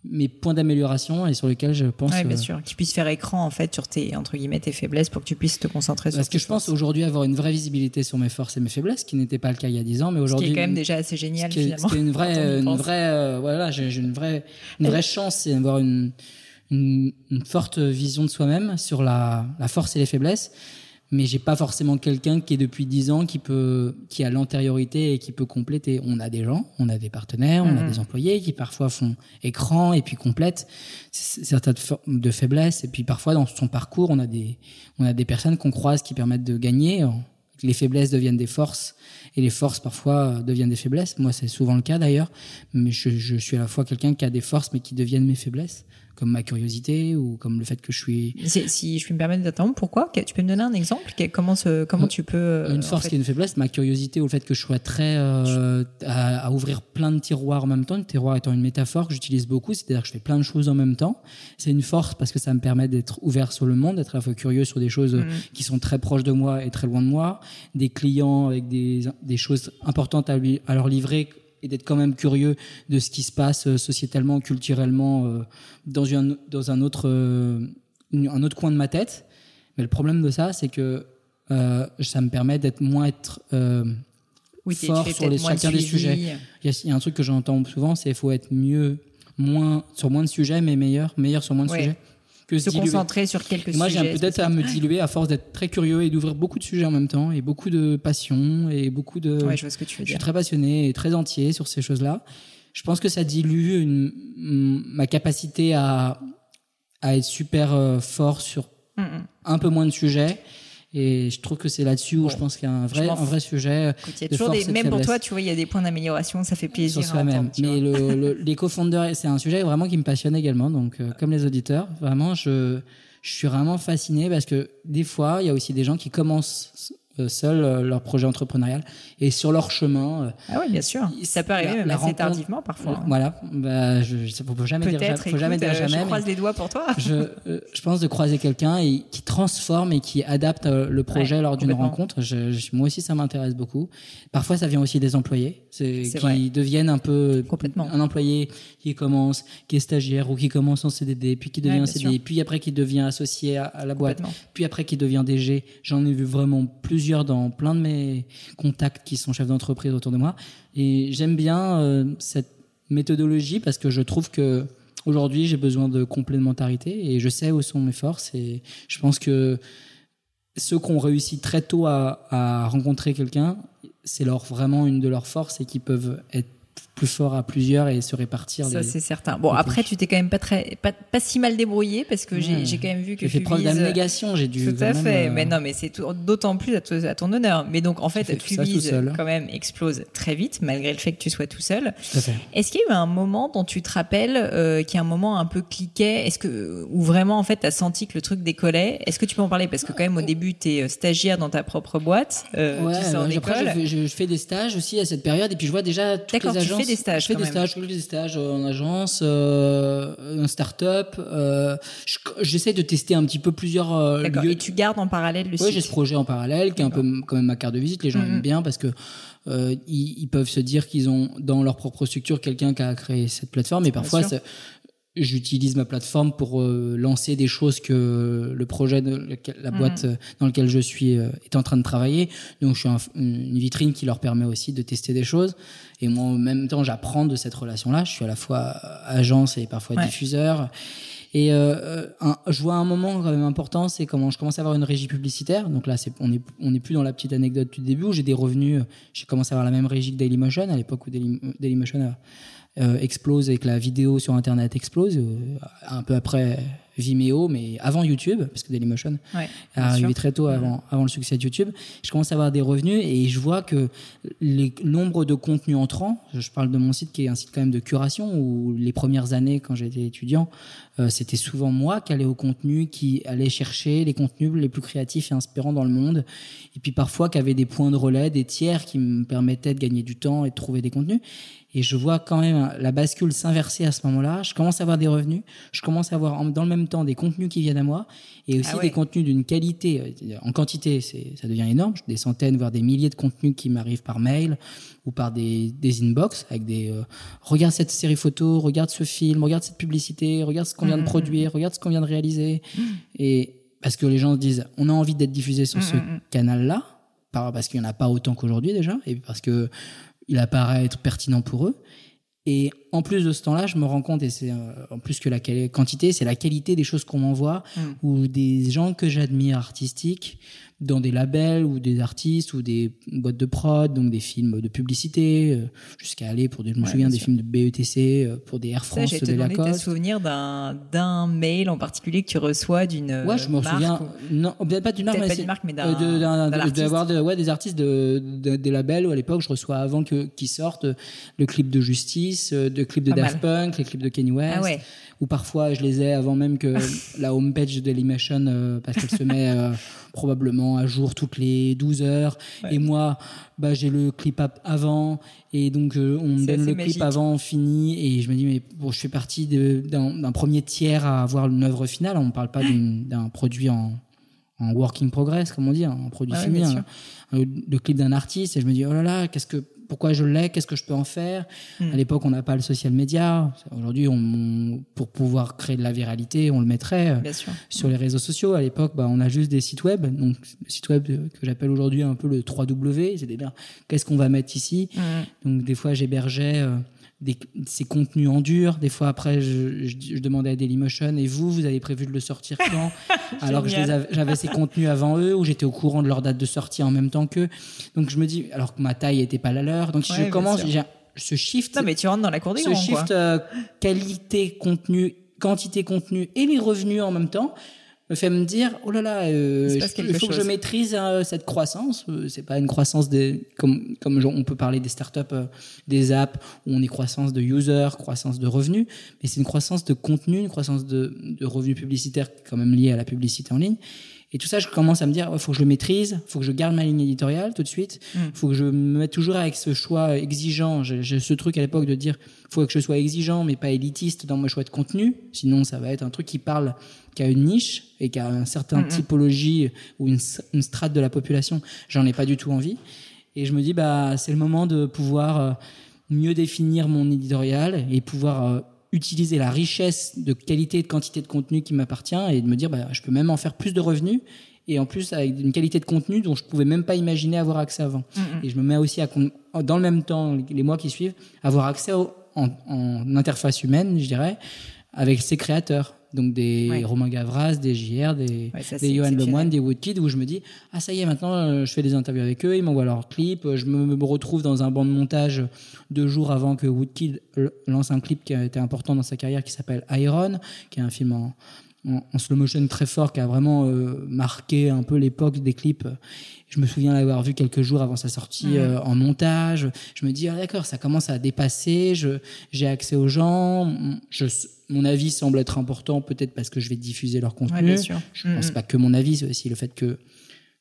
mes points d'amélioration et sur lesquels je pense. Ouais, bien euh, sûr. Qui puisse faire écran, en fait, sur tes, entre guillemets, tes faiblesses pour que tu puisses te concentrer sur Parce que je pense aujourd'hui avoir une vraie visibilité sur mes forces et mes faiblesses, qui n'était pas le cas il y a 10 ans, mais Ce qui aujourd'hui. est quand même déjà assez génial, ce qui est, finalement. ce qui est une vraie, une vraie, euh, voilà, j'ai j'ai une vraie, une vraie chance, c'est d'avoir une, une, une forte vision de soi-même sur la, la force et les faiblesses. Mais j'ai pas forcément quelqu'un qui est depuis 10 ans qui peut, qui a l'antériorité et qui peut compléter. On a des gens, on a des partenaires, on a Mhm. des employés qui parfois font écran et puis complètent certaines formes de faiblesses. Et puis parfois dans son parcours, on a des, on a des personnes qu'on croise qui permettent de gagner. Les faiblesses deviennent des forces et les forces parfois euh, deviennent des faiblesses. Moi, c'est souvent le cas d'ailleurs. Mais je, je suis à la fois quelqu'un qui a des forces mais qui deviennent mes faiblesses, comme ma curiosité ou comme le fait que je suis Si je puis me permettre d'interrompre, pourquoi? Tu peux me donner un exemple? Comment, se, comment Euh, tu peux. euh, une en force fait- qui est une faiblesse, ma curiosité ou le fait que je sois très euh, à, à ouvrir plein de tiroirs en même temps. Le tiroir étant une métaphore que j'utilise beaucoup, c'est-à-dire que je fais plein de choses en même temps. C'est une force parce que ça me permet d'être ouvert sur le monde, d'être à la fois curieux sur des choses Mhm. qui sont très proches de moi et très loin de moi, des clients avec des, des choses importantes à, lui, à leur livrer et d'être quand même curieux de ce qui se passe euh, sociétalement, culturellement euh, dans, une, dans un, autre, euh, un autre coin de ma tête. Mais le problème de ça, c'est que euh, ça me permet d'être moins être euh, Oui, fort sur les, de chacun des sujets. Il y, a, il y a un truc que j'entends souvent, c'est qu'il faut être mieux, moins sur moins de sujets, mais meilleur, meilleur sur moins de Ouais. sujets. Que Se concentrer sur quelques Moi, sujets. j'ai peut-être à me diluer à force d'être très curieux et d'ouvrir beaucoup de sujets en même temps et beaucoup de passion et beaucoup de. Ouais, je vois ce que tu veux Je suis dire. très passionné et très entier sur ces choses-là. Je pense que ça dilue une- m- ma capacité à, à être super euh, fort sur Mm, mm. un peu moins de sujets. Et je trouve que c'est là-dessus où je pense qu'il y a un vrai, un vrai sujet Écoute, il y a de toujours force des, de même pour toi, tu vois, il y a des points d'amélioration, ça fait plaisir. sur tu Mais le, le- les co-founders, c'est un sujet vraiment qui me passionne également. Donc, euh, comme les auditeurs, vraiment, je, je suis vraiment fasciné parce que des fois, il y a aussi des gens qui commencent seuls euh, leur projet entrepreneurial et sur leur chemin. euh, Ah oui, bien sûr. Ça peut arriver la- assez tardivement parfois. hein. Voilà, bah, je, je, faut jamais dire, Peut-être, faut jamais dire euh, jamais. je croise les doigts pour toi. je, euh, je pense de croiser quelqu'un et qui transforme et qui adapte euh, le projet Ouais, lors d'une rencontre. Je, je- moi aussi, ça m'intéresse beaucoup. Parfois, ça vient aussi des employés, qui vrai. deviennent un peu Complètement. un employé qui commence, qui est stagiaire ou qui commence en CDD, puis qui devient Ouais, un CDI, sûr. puis après qui devient associé à, à la boîte, puis après qui devient DG. J'en ai vu vraiment plusieurs dans plein de mes contacts qui sont chefs d'entreprise autour de moi. Et j'aime bien euh, cette méthodologie parce que je trouve que aujourd'hui j'ai besoin de complémentarité et je sais où sont mes forces et je pense que ceux qui ont réussi très tôt à, à rencontrer quelqu'un, c'est leur vraiment une de leurs forces et qui peuvent être plus forts à plusieurs et se répartir. Ça, les- c'est certain. Bon, après, tu t'es quand même pas très, pas, pas si mal débrouillé parce que j'ai Ouais. j'ai quand même vu que J'ai fait preuve d'abnégation, j'ai dû. Tout à fait. euh, Mais non, mais c'est d'autant plus à, to- à ton honneur. Mais donc, en fait, Fubiz, seul. quand même, explose très vite, malgré le fait que tu sois tout seul. Est-ce qu'il y a eu un moment dont tu te rappelles, euh, qui est un moment un peu cliquet? Est-ce que, où vraiment, en fait, t'as senti que le truc décollait? Est-ce que tu peux en parler? Parce que quand même, au début, t'es euh, stagiaire dans ta propre boîte. Euh, Ouais, tu sors ouais, après, je, fais, je- je fais des stages aussi à cette période et puis je vois déjà toutes D'accord, les tu agences. Des stages Je fais des même. stages, je fais des stages euh, en agence, euh, en start-up. Euh, je- J'essaie de tester un petit peu plusieurs euh, lieux. Et tu gardes en parallèle le Oui, j'ai ce projet en parallèle qui est un peu quand même ma carte de visite. Les gens Mhm. aiment bien parce que euh, ils, ils peuvent se dire qu'ils ont dans leur propre structure quelqu'un qui a créé cette plateforme. Et parfois, j'utilise ma plateforme pour euh, lancer des choses que le projet de lequel- la boîte euh, dans lequel je suis euh, est en train de travailler. Donc je suis un- une vitrine qui leur permet aussi de tester des choses. Et moi, en même temps, j'apprends de cette relation-là. Je suis à la fois agence et parfois Ouais. diffuseur. Et un- je vois un moment quand même important, c'est comment je commence à avoir une régie publicitaire. Donc là, c'est, on est on n'est plus dans la petite anecdote du début où j'ai des revenus. J'ai commencé à avoir la même régie que Dailymotion à l'époque où Daily- Dailymotion a, explose et que la vidéo sur Internet explose. euh, un peu après Vimeo, mais avant YouTube, parce que Dailymotion Ouais, est arrivé sûr. très tôt avant, avant le succès de YouTube. Je commence à avoir des revenus et je vois que les nombres de contenus entrants, je parle de mon site qui est un site quand même de curation où les premières années quand j'étais étudiant, euh, c'était souvent moi qui allais au contenu, qui allait chercher les contenus les plus créatifs et inspirants dans le monde. Et puis parfois qui avait des points de relais, des tiers qui me permettaient de gagner du temps et de trouver des contenus. Et je vois quand même la bascule s'inverser à ce moment-là. Je commence à avoir des revenus. Je commence à avoir dans le même temps des contenus qui viennent à moi et aussi Ah ouais. des contenus d'une qualité. euh, En quantité, ça devient énorme. Des centaines, voire des milliers de contenus qui m'arrivent par mail ou par des, des inbox avec des euh, regarde cette série photo, regarde ce film, regarde cette publicité, regarde ce qu'on vient de produire, regarde ce qu'on vient de réaliser. Et parce que les gens se disent, on a envie d'être diffusé sur ce canal-là, par- parce qu'il n'y en a pas autant qu'aujourd'hui déjà, et parce que il apparaît être pertinent pour eux. Et en plus de ce temps-là, je me rends compte, et c'est euh, en plus que la quantité, c'est la qualité des choses qu'on m'envoie, ou des gens que j'admire artistiques, dans des labels, ou des artistes, ou des boîtes de prod, donc des films de publicité, euh, jusqu'à aller pour des, je me Ouais, souviens des sûr. films de BETC, euh, pour des Air Ça, France, j'ai demandé tes Lacoste. souvenirs d'un d'un mail en particulier que tu reçois d'une Ouais, je me marque souviens. ou- Non, peut-être pas d'une marque, mais mais euh, d'un- de- de- d'avoir de- ouais, des artistes de, de- des labels où à l'époque je reçois avant qu'ils sortent euh, le clip de Justice, euh, le clip de Pas Daft Punk, les clips de Kanye West. Ah ouais. Ou parfois je les ai avant même que la homepage de Dailymotion euh, parce qu'elle se met euh, probablement à jour toutes les 12 heures. Et moi, bah j'ai le clip avant et donc euh, on me donne le magique. clip avant fini et je me dis mais bon, je fais partie de- d'un premier tiers à avoir une œuvre finale. On ne parle pas d'un produit en en work in progress, comme on dit, un produit Ouais, fini, le clip d'un artiste, et je me dis, oh là là, qu'est-ce que, pourquoi je l'ai, qu'est-ce que je peux en faire Hmm. À l'époque, on n'a pas le social media. Aujourd'hui, on, on- pour pouvoir créer de la viralité, on le mettrait euh, sur les réseaux sociaux. À l'époque, bah, on a juste des sites web. Donc, le site web euh, que j'appelle aujourd'hui un peu le 3W, c'est-à-dire qu'est-ce qu'on va mettre ici. Mm. Donc, des fois, j'hébergeais euh, des, ces contenus en dur. Des fois, après, je, je, je demandais à Dailymotion, et vous, vous avez prévu de le sortir quand Alors que j'avais ces contenus avant eux, où j'étais au courant de leur date de sortie en même temps qu'eux. Donc, je me dis, alors que ma taille n'était pas la leur. Donc, si Ouais, je commence, j'ai ce shift Non, mais tu rentres dans la cour des ce grands, shift euh, qualité contenu quantité contenu et les revenus en même temps me fait me dire oh là là euh, Il je- faut que je maîtrise euh, cette croissance. Euh, c'est pas une croissance des comme comme on peut parler des startups euh, des apps où on est croissance de users croissance de revenus mais c'est une croissance de contenu une croissance de, de revenus publicitaires quand même liée à la publicité en ligne et tout ça, je commence à me dire, il faut que je le maîtrise, faut que je garde ma ligne éditoriale tout de suite, faut que je me mette toujours avec ce choix exigeant. J'ai ce truc à l'époque de dire, faut que je sois exigeant, mais pas élitiste dans mes choix de contenu. Sinon, ça va être un truc qui parle, qui a une niche et qui a un certain typologie ou une, une strate de la population. J'en ai pas du tout envie. Et je me dis, bah, c'est le moment de pouvoir euh, mieux définir mon éditorial et pouvoir euh, utiliser la richesse de qualité et de quantité de contenu qui m'appartient et de me dire, bah, je peux même en faire plus de revenus et en plus avec une qualité de contenu dont je pouvais même pas imaginer avoir accès avant. Et je me mets aussi à, dans le même temps, les mois qui suivent, avoir accès au- en, en interface humaine, je dirais, avec ses créateurs. Donc des Ouais. Romain Gavras, des JR, des, Ouais, ça, des c'est Johan. Lemoine, des Woodkid, où je me dis, ah ça y est, maintenant euh, je fais des interviews avec eux, ils m'envoient leurs clips, euh, je me, me retrouve dans un banc de montage deux jours avant que Woodkid l- lance un clip qui a été important dans sa carrière qui s'appelle Iron, qui est un film en, en, en slow motion très fort qui a vraiment euh, marqué un peu l'époque des clips. Je me souviens l'avoir vu quelques jours avant sa sortie euh, en montage. Je me dis ah, d'accord, ça commence à dépasser. Je j'ai accès aux gens. Je, mon avis semble être important, peut-être parce que je vais diffuser leur contenu. Ouais, bien sûr. Je pense pas que mon avis, c'est aussi le fait que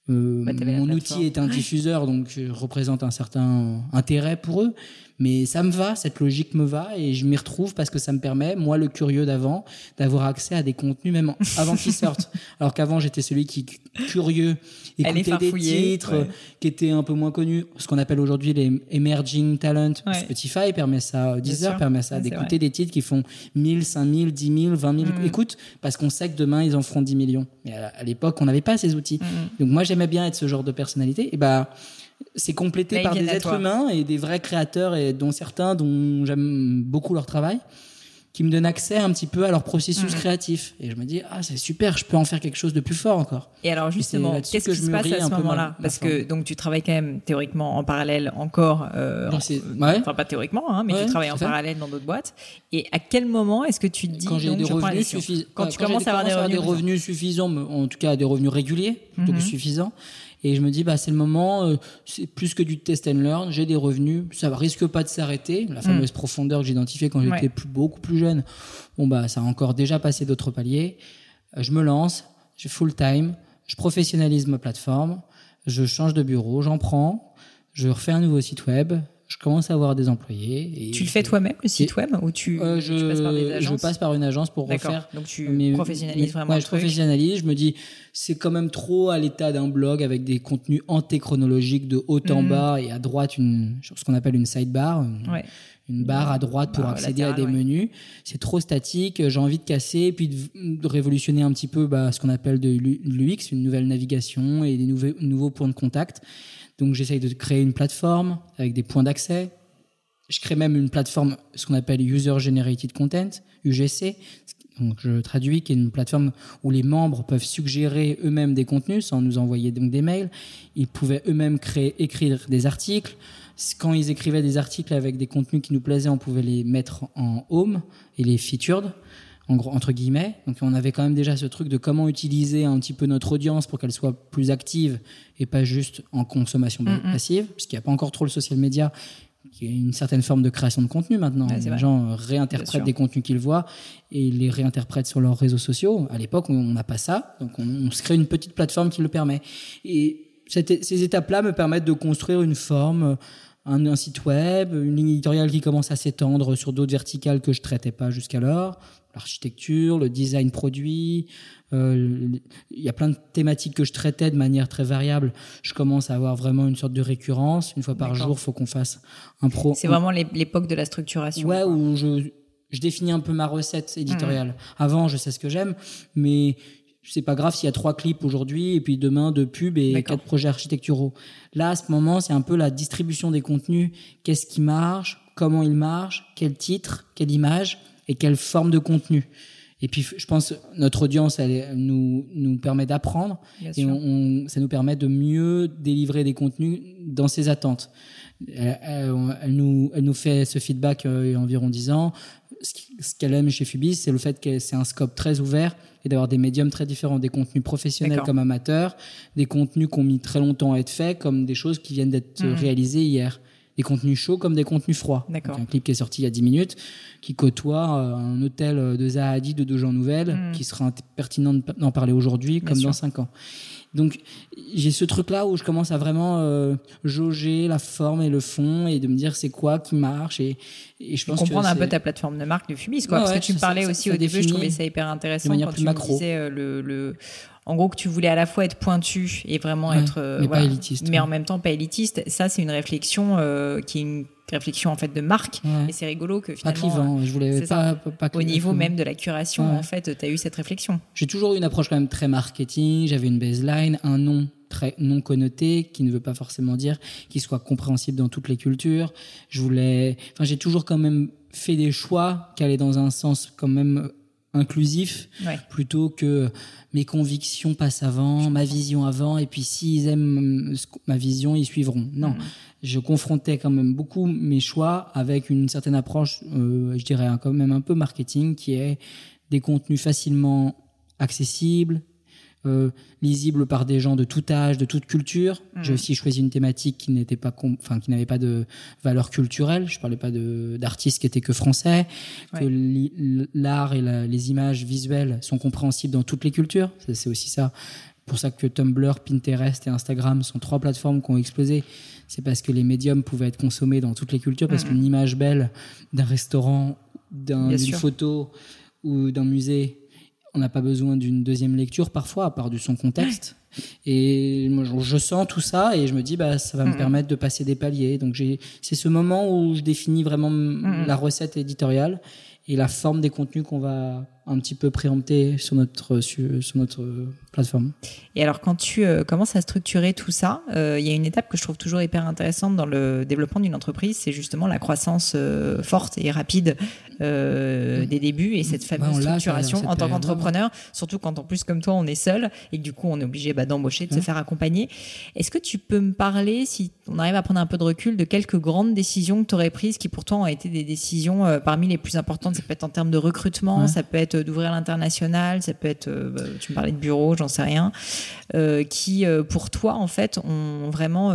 Euh, Bah, mon outil est un diffuseur, donc je représente un certain intérêt pour eux. Mais ça me va, cette logique me va et je m'y retrouve parce que ça me permet, moi le curieux d'avant, d'avoir accès à des contenus même avant qu'ils sortent. Alors qu'avant j'étais celui qui, curieux, écoutait des titres ouais. qui étaient un peu moins connus, ce qu'on appelle aujourd'hui les emerging talent. Ouais. Spotify permet ça, Deezer permet ça, d'écouter des titres qui font 1000, 5000, 10 000, 20 000 Mm. écoutes parce qu'on sait que demain ils en feront 10 millions. Mais à, l'époque, on n'avait pas ces outils. Mhm. Donc moi, j'aimais bien être ce genre de personnalité. Et bah, c'est complété Là, par des êtres humains et des vrais créateurs, et dont certains dont j'aime beaucoup leur travail, qui me donnent accès un petit peu à leur processus Mhm. créatif. Et je me dis, ah, c'est super, je peux en faire quelque chose de plus fort encore. Et alors justement, qu'est-ce que qui se passe à ce moment-là Parce que donc tu travailles quand même théoriquement en parallèle encore, euh, Non, en- ouais. enfin pas théoriquement, hein, mais Ouais, tu travailles en fait. parallèle dans d'autres boîtes. Et à quel moment est-ce que tu te dis quand j'ai des revenus suffisants, ouais, tu commences à avoir des revenus, suffisants, en tout cas des revenus réguliers plutôt Mhm. que suffisants. Et je me dis, bah, c'est le moment, euh, c'est plus que du test and learn, j'ai des revenus, ça risque pas de s'arrêter. La fameuse profondeur que j'identifiais quand j'étais. Ouais. beaucoup plus jeune, bon, bah, ça a encore déjà passé d'autres paliers. Euh, Je me lance, je full time, je professionnalise ma plateforme, je change de bureau, j'en prends, je refais un nouveau site web, je commence à avoir des employés. Et tu le fais toi-même le site web ou tu, Euh, tu passes par des je, je passe par une agence pour refaire Donc tu mais- professionnalises mais- vraiment ouais, le je truc. professionnalise. Je me dis, c'est quand même trop à l'état d'un blog avec des contenus antéchronologiques de haut en Mhm. bas et à droite une, ce qu'on appelle une sidebar, une, Ouais. une barre à droite pour accéder à des ouais. menus. C'est trop statique. J'ai envie de casser, puis de, de révolutionner un petit peu bah, ce qu'on appelle de l'U- l'UX, une nouvelle navigation et des nouveaux, nouveaux points de contact. Donc j'essaye de créer une plateforme avec des points d'accès. Je crée même une plateforme, ce qu'on appelle User Generated Content, UGC. Donc je traduis, qui est une plateforme où les membres peuvent suggérer eux-mêmes des contenus sans nous envoyer donc des mails. Ils pouvaient eux-mêmes créer, écrire des articles. Quand ils écrivaient des articles avec des contenus qui nous plaisaient, on pouvait les mettre en home et les featured, en gros, entre guillemets. Donc on avait quand même déjà ce truc de comment utiliser un petit peu notre audience pour qu'elle soit plus active et pas juste en consommation Mm, mm. passive, puisqu'il n'y a pas encore trop le social media qui est une certaine forme de création de contenu maintenant. Ouais, les gens euh, réinterprètent des contenus qu'ils voient et ils les réinterprètent sur leurs réseaux sociaux. À l'époque, on on n'a pas ça, donc on, on se crée une petite plateforme qui le permet. Et cette- ces étapes-là me permettent de construire une forme, un, un site web, une ligne éditoriale qui commence à s'étendre sur d'autres verticales que je traitais pas jusqu'alors, l'architecture, le design produit. euh, Il y a plein de thématiques que je traitais de manière très variable. Je commence à avoir vraiment une sorte de récurrence. Une fois par jour, il faut qu'on fasse un pro. C'est vraiment l'é- l'époque de la structuration. Ouais, quoi. où je, je définis un peu ma recette éditoriale. Mmh. Avant, je sais ce que j'aime, mais c'est pas grave s'il y a trois clips aujourd'hui et puis demain deux pubs et quatre projets architecturaux. Là, à ce moment, c'est un peu la distribution des contenus. Qu'est-ce qui marche? Comment il marche? Quel titre? Quelle image? Et quelle forme de contenu? Et puis, je pense notre audience, elle, elle nous, nous permet d'apprendre et on, on- ça nous permet de mieux délivrer des contenus dans ses attentes. Elle, elle- elle nous, elle nous fait ce feedback euh, il y a environ 10 ans. Ce qu'elle aime chez Fubis, c'est le fait que c'est un scope très ouvert et d'avoir des médiums très différents, des contenus professionnels comme amateurs, des contenus qui ont mis très longtemps à être faits, comme des choses qui viennent d'être Mhm. réalisées hier. Des contenus chauds comme des contenus froids. D'accord. Un clip qui est sorti il y a 10 minutes, qui côtoie euh, un hôtel euh, de Zaha Hadid de deux gens nouvelles, Mhm. qui sera pertinent de- d'en parler aujourd'hui Bien comme sûr. dans 5 ans. Donc j'ai ce truc là où je commence à vraiment euh, jauger la forme et le fond et de me dire c'est quoi qui marche et, et je pense comprendre que un peu ta plateforme de marque de Fubis, quoi. Ouais, parce ouais, que tu me parlais ça- aussi ça au début, je trouvais ça hyper intéressant quand tu macro. me disais euh, le, le, en gros que tu voulais à la fois être pointu et vraiment Ouais, être, euh, mais pas élitiste, mais ouais. en même temps pas élitiste. Ça, c'est une réflexion euh, qui est une réflexion en fait de marque. Ouais. Et c'est rigolo que pas finalement, clivant je voulais pas, pas, pas au niveau même de la curation, Ouais. en fait, tu as eu cette réflexion. j'ai toujours eu une approche quand même très marketing j'avais une baseline un nom très non connoté qui ne veut pas forcément dire qu'il soit compréhensible dans toutes les cultures je voulais enfin j'ai toujours quand même fait des choix qui allaient dans un sens quand même inclusif Ouais. plutôt que mes convictions passent avant, ma vision avant, et puis s'ils aiment ma vision, ils suivront. Non, Mhm. je confrontais quand même beaucoup mes choix avec une certaine approche, euh, je dirais hein, quand même un peu marketing, qui est des contenus facilement accessibles, euh, lisibles par des gens de tout âge, de toute culture. Mhm. J'ai aussi choisi une thématique qui n'était pas, com- enfin qui n'avait pas de valeur culturelle. Je parlais pas d'artistes qui étaient que français, que Ouais. l'art et la- les images visuelles sont compréhensibles dans toutes les cultures. C'est aussi ça pour ça que Tumblr, Pinterest et Instagram sont trois plateformes qui ont explosé. C'est parce que les médiums pouvaient être consommés dans toutes les cultures, parce qu'une image belle d'un restaurant, d'une photo ou d'un musée, on n'a pas besoin d'une deuxième lecture parfois, à part du son contexte. Et moi, je sens tout ça et je me dis, bah, ça va me permettre de passer des paliers. Donc, c'est ce moment où je définis vraiment la recette éditoriale et la forme des contenus qu'on va un petit peu préempter sur notre, sur, notre plateforme. Et alors, quand tu euh, commences à structurer tout ça, euh, il y a une étape que je trouve toujours hyper intéressante dans le développement d'une entreprise, c'est justement la croissance euh, forte et rapide des débuts et cette fameuse structuration en tant qu'entrepreneur, surtout quand en plus comme toi on est seul et que du coup on est obligé bah, d'embaucher, de se faire accompagner. Est-ce que tu peux me parler, si on arrive à prendre un peu de recul, de quelques grandes décisions que tu aurais prises qui pourtant ont été des décisions parmi les plus importantes? Ça peut être en termes de recrutement, ça peut être d'ouvrir l'international, ça peut être, euh, bah, tu me parlais de bureau, j'en sais rien, euh, qui euh, pour toi en fait ont vraiment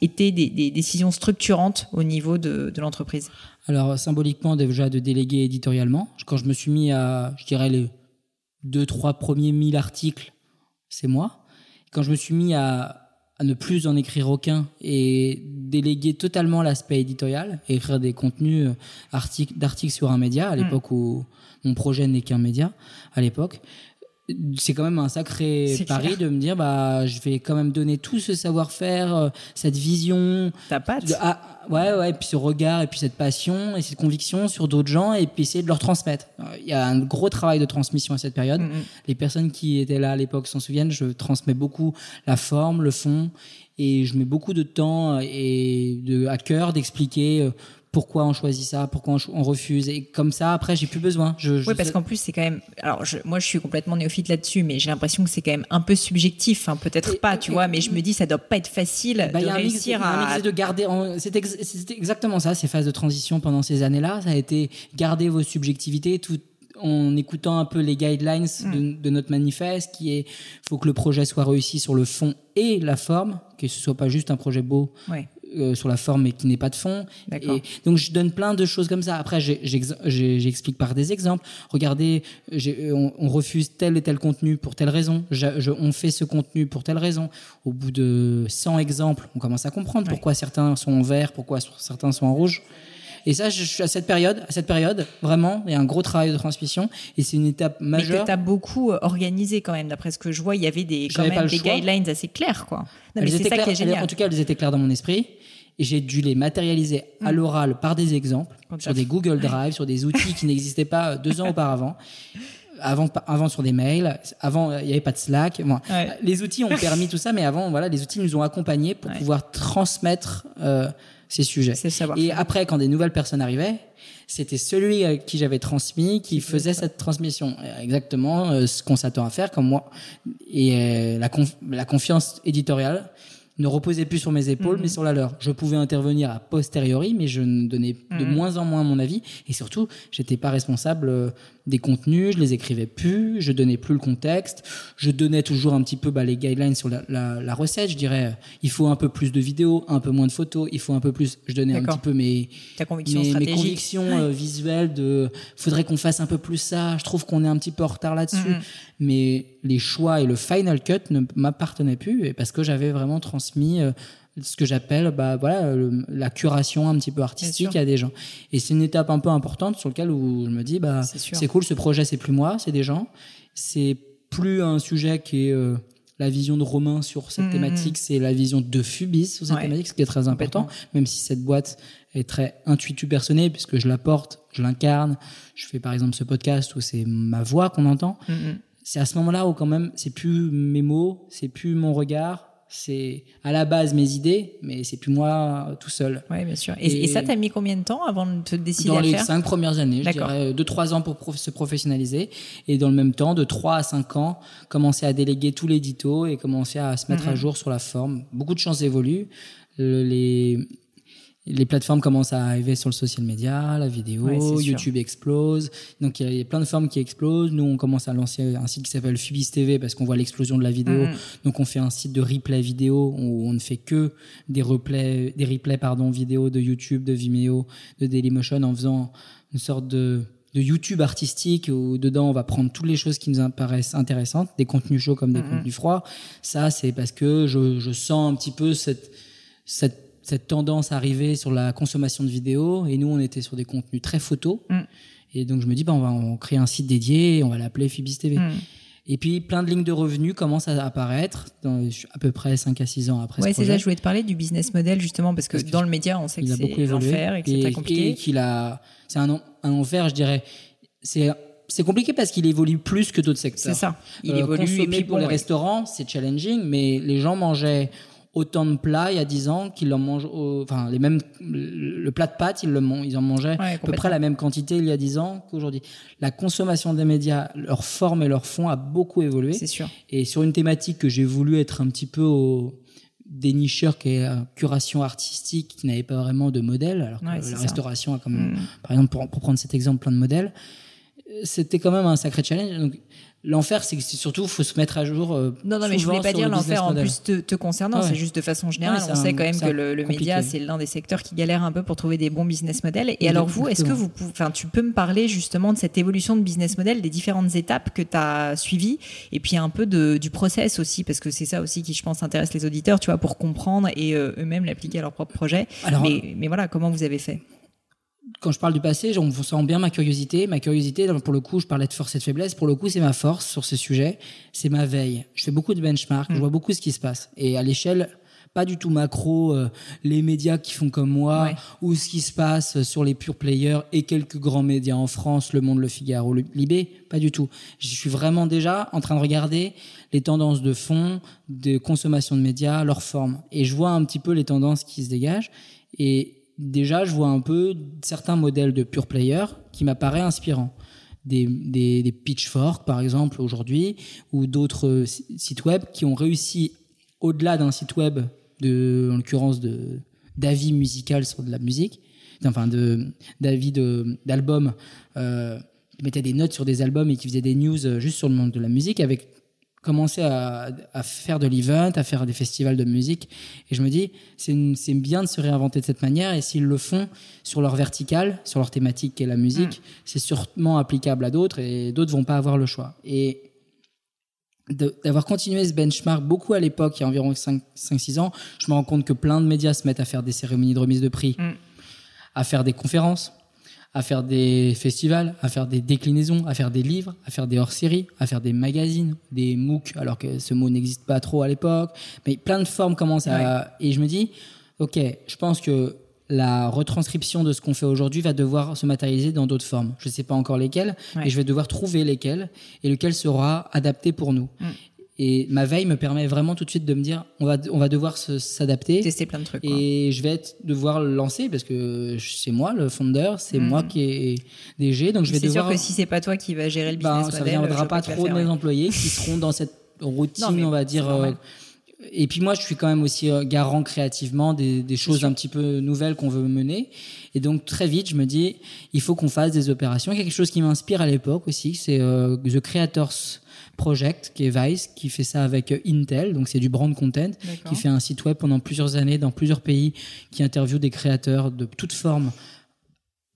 été des, décisions structurantes au niveau de, l'entreprise? Alors symboliquement déjà de déléguer éditorialement. Quand je me suis mis à, je dirais les deux trois premiers mille articles, c'est moi. Quand je me suis mis à à ne plus en écrire aucun et déléguer totalement l'aspect éditorial et écrire des contenus d'articles sur un média à mm. l'époque où mon projet n'est qu'un média à l'époque. C'est quand même un sacré pari de me dire bah je vais quand même donner tout ce savoir-faire euh, cette vision ta patte. ah, ouais ouais et puis ce regard et puis cette passion et cette conviction sur d'autres gens et puis essayer de leur transmettre. Il y a un gros travail de transmission à cette période. Mm, mm. les personnes qui étaient là à l'époque s'en souviennent. Je transmets beaucoup la forme le fond et je mets beaucoup de temps et de à cœur d'expliquer euh, pourquoi on choisit ça, pourquoi on, refuse. Et comme ça, après, j'ai plus besoin. Je, oui, parce qu'en plus, c'est quand même. Alors, moi, je suis complètement néophyte là-dessus, mais j'ai l'impression que c'est quand même un peu subjectif. Hein, Peut-être pas, tu vois, mais je me dis, ça doit pas être facile bah, de réussir à. de garder. C'était exactement ça, ces phases de transition pendant ces années-là. Ça a été garder vos subjectivités tout en écoutant un peu les guidelines mm. de, notre manifeste, qui est faut que le projet soit réussi sur le fond et la forme, que ce soit pas juste un projet beau, ouais. Euh, sur la forme mais qui n'est pas de fond. Et donc je donne plein de choses comme ça. Après, j'explique par des exemples. Regardez, on, on, refuse tel et tel contenu pour telle raison. Je, on fait ce contenu pour telle raison. Au bout de 100 exemples, on commence à comprendre pourquoi certains sont en vert, pourquoi certains sont en rouge. Et ça, je suis à cette période, à cette période, vraiment, il y a un gros travail de transmission et c'est une étape majeure. Mais que tu as beaucoup euh, organisé quand même, d'après ce que je vois, il y avait des, quand même des guidelines assez claires, quoi. Non, mais c'est ça qui est génial. En tout cas, elles étaient claires dans mon esprit et j'ai dû les matérialiser à mm. l'oral par des exemples sur des Google Drive, sur des outils qui n'existaient pas euh, deux ans auparavant. Avant, avant sur des mails, avant il n'y avait pas de Slack. Les outils ont permis tout ça, mais avant voilà, les outils nous ont accompagnés pour pouvoir transmettre euh, ces sujets. Et après, quand des nouvelles personnes arrivaient, c'était celui à qui j'avais transmis qui faisait cette transmission. Exactement euh, ce qu'on s'attend à faire, comme moi. Et la, la confiance éditoriale ne reposait plus sur mes épaules, mais mhm. sur la leur. Je pouvais intervenir a posteriori, mais je ne donnais de mhm. moins en moins mon avis. Et surtout, j'étais pas responsable euh, des contenus, je les écrivais plus, je donnais plus le contexte, je donnais toujours un petit peu bah, les guidelines sur la, la, la, recette. Je dirais, euh, il faut un peu plus de vidéos, un peu moins de photos, il faut un peu plus. Je donnais un petit peu mes, conviction mes, mes, convictions euh, visuelles de, faudrait qu'on fasse un peu plus ça. Je trouve qu'on est un petit peu en retard là-dessus. Mais les choix et le final cut ne m'appartenaient plus parce que j'avais vraiment transmis euh, ce que j'appelle bah voilà la curation un petit peu artistique à des gens et c'est une étape un peu importante sur laquelle où je me dis bah c'est cool ce projet c'est plus moi c'est des gens c'est plus un sujet qui est euh, la vision de Romain sur cette mmh, thématique, mmh. c'est la vision de Fubis sur cette thématique, ce qui est très important, même si cette boîte est très intuitive personnée, puisque je la porte, je l'incarne. Je fais par exemple ce podcast où c'est ma voix qu'on entend. Mmh, c'est à ce moment-là où quand même, c'est plus mes mots, c'est plus mon regard, c'est à la base mes idées, mais c'est plus moi tout seul. Oui, bien sûr. Et, ça, t'as mis combien de temps avant de te décider à faire Dans les cinq premières années, je dirais deux trois ans pour se professionnaliser, et dans le même temps, de trois à cinq ans, commencer à déléguer tout l'édito et commencer à se mettre à mhm. jour sur la forme. Beaucoup de choses évoluent. Les les plateformes commencent à arriver sur le social media, la vidéo, YouTube explose. Donc il y, a plein de formes qui explosent. Nous, on commence à lancer un site qui s'appelle Fubis TV parce qu'on voit l'explosion de la vidéo. Mm. Donc on fait un site de replay vidéo où on ne fait que des replays, des replays pardon vidéo de YouTube, de Vimeo, de Dailymotion en faisant une sorte de de YouTube artistique où dedans on va prendre toutes les choses qui nous paraissent intéressantes, des contenus chauds comme des Mhm. contenus froids. Ça, c'est parce que je, je sens un petit peu cette, cette, cette tendance à arriver sur la consommation de vidéos. Et nous, on était sur des contenus très photos. Mm. Et donc, je me dis, bah, on va créer un site dédié on va l'appeler Phibis TV. Mm. Et puis, plein de lignes de revenus commencent à apparaître dans, à peu près 5 à 6 ans après Ouais, ce c'est ça, je voulais te parler du business model justement parce que Parce que dans le média, on sait que il a beaucoup c'est évolué l'enfer et que c'est très compliqué. et qu'il a c'est un, un enfer je dirais c'est c'est compliqué parce qu'il évolue plus que d'autres secteurs C'est ça. Il Euh, évolue et puis pour bon, les ouais. restaurants c'est challenging mais les gens mangeaient autant de plats il y a 10 ans qu'ils en mangent au- enfin les mêmes le plat de pâtes ils le ils en mangeaient Ouais, à peu près la même quantité il y a 10 ans qu'aujourd'hui la consommation des médias leur forme et leur fond a beaucoup évolué C'est sûr. et sur une thématique que j'ai voulu être un petit peu au dénicheur qui est la curation artistique qui n'avait pas vraiment de modèle alors que Ouais, la ça. restauration a quand même Mm. par exemple pour, pour prendre cet exemple plein de modèles euh, c'était quand même un sacré challenge donc l'enfer c'est que surtout faut se mettre à jour euh, Non, non, mais je voulais pas dire le l'enfer en plus te, te concernant, Ouais. c'est juste de façon générale. Ouais, c'est on sait quand même que le, média, c'est l'un des secteurs qui galère un peu pour trouver des bons business models. Et Oui, alors, vous, est-ce que vous pouvez, enfin, tu peux me parler justement de cette évolution de business model, des différentes étapes que tu as suivies, et puis un peu de, du process aussi, parce que c'est ça aussi qui, je pense, intéresse les auditeurs, tu vois, pour comprendre et euh, eux-mêmes l'appliquer à leur propre projet. alors mais, mais voilà, comment vous avez fait? Quand je parle du passé, on sent bien ma curiosité. Ma curiosité, pour le coup, je parlais de force et de faiblesse. Pour le coup, c'est ma force sur ce sujet. C'est ma veille. Je fais beaucoup de benchmark. Mm. Je vois beaucoup ce qui se passe. Et à l'échelle, pas du tout macro, euh, les médias qui font comme moi, Ouais. ou ce qui se passe sur les pure players et quelques grands médias en France, Le Monde, Le Figaro, le Libé, pas du tout. Je suis vraiment déjà en train de regarder les tendances de fond, de consommation de médias, leur forme. Et je vois un petit peu les tendances qui se dégagent. Et déjà, je vois un peu certains modèles de pure player qui m'apparaissent inspirants. Des, des, des Pitchfork, par exemple, aujourd'hui, ou d'autres si- sites web qui ont réussi, au-delà d'un site web, de, en l'occurrence, de, d'avis musical sur de la musique, enfin, de, d'avis d'albums, euh, qui mettaient des notes sur des albums et qui faisaient des news euh, juste sur le monde de la musique, avec commencer à, à faire de l'event, à faire des festivals de musique. Et je me dis, c'est bien de se réinventer de cette manière. Et s'ils le font sur leur verticale, sur leur thématique qui est la musique, c'est sûrement applicable à d'autres et d'autres vont pas avoir le choix. Et d'avoir continué ce benchmark beaucoup à l'époque, il y a environ 5-6 ans, je me rends compte que plein de médias se mettent à faire des cérémonies de remise de prix, Mm. à faire des conférences, à faire des festivals, à faire des déclinaisons, à faire des livres, à faire des hors-séries, à faire des magazines, des MOOC, alors que ce mot n'existe pas trop à l'époque. Mais plein de formes commencent à... Et je me dis, ok, je pense que la retranscription de ce qu'on fait aujourd'hui va devoir se matérialiser dans d'autres formes. Je ne sais pas encore lesquelles, Ouais. mais je vais devoir trouver lesquelles et lequel sera adapté pour nous. Mm. Et ma veille me permet vraiment tout de suite de me dire, on va, on va devoir s'adapter. Tester plein de trucs. quoi. Et je vais être, devoir le lancer parce que c'est moi le founder, c'est Mhm. moi qui est DG, donc je vais C'est sûr devoir. que si c'est pas toi qui va gérer le ben, business ça model, je viendra pas la trop de mes ouais. employés qui seront dans cette routine, Non, mais on va dire. euh, et puis moi, je suis quand même aussi euh, garant créativement des, des choses un petit peu nouvelles qu'on veut mener. Et donc très vite, je me dis, il faut qu'on fasse des opérations. Il y a quelque chose qui m'inspire à l'époque aussi, c'est euh, The Creators Project, qui est Vice, qui fait ça avec euh, Intel, donc c'est du brand content qui fait un site web pendant plusieurs années dans plusieurs pays, qui interviewe des créateurs de toutes formes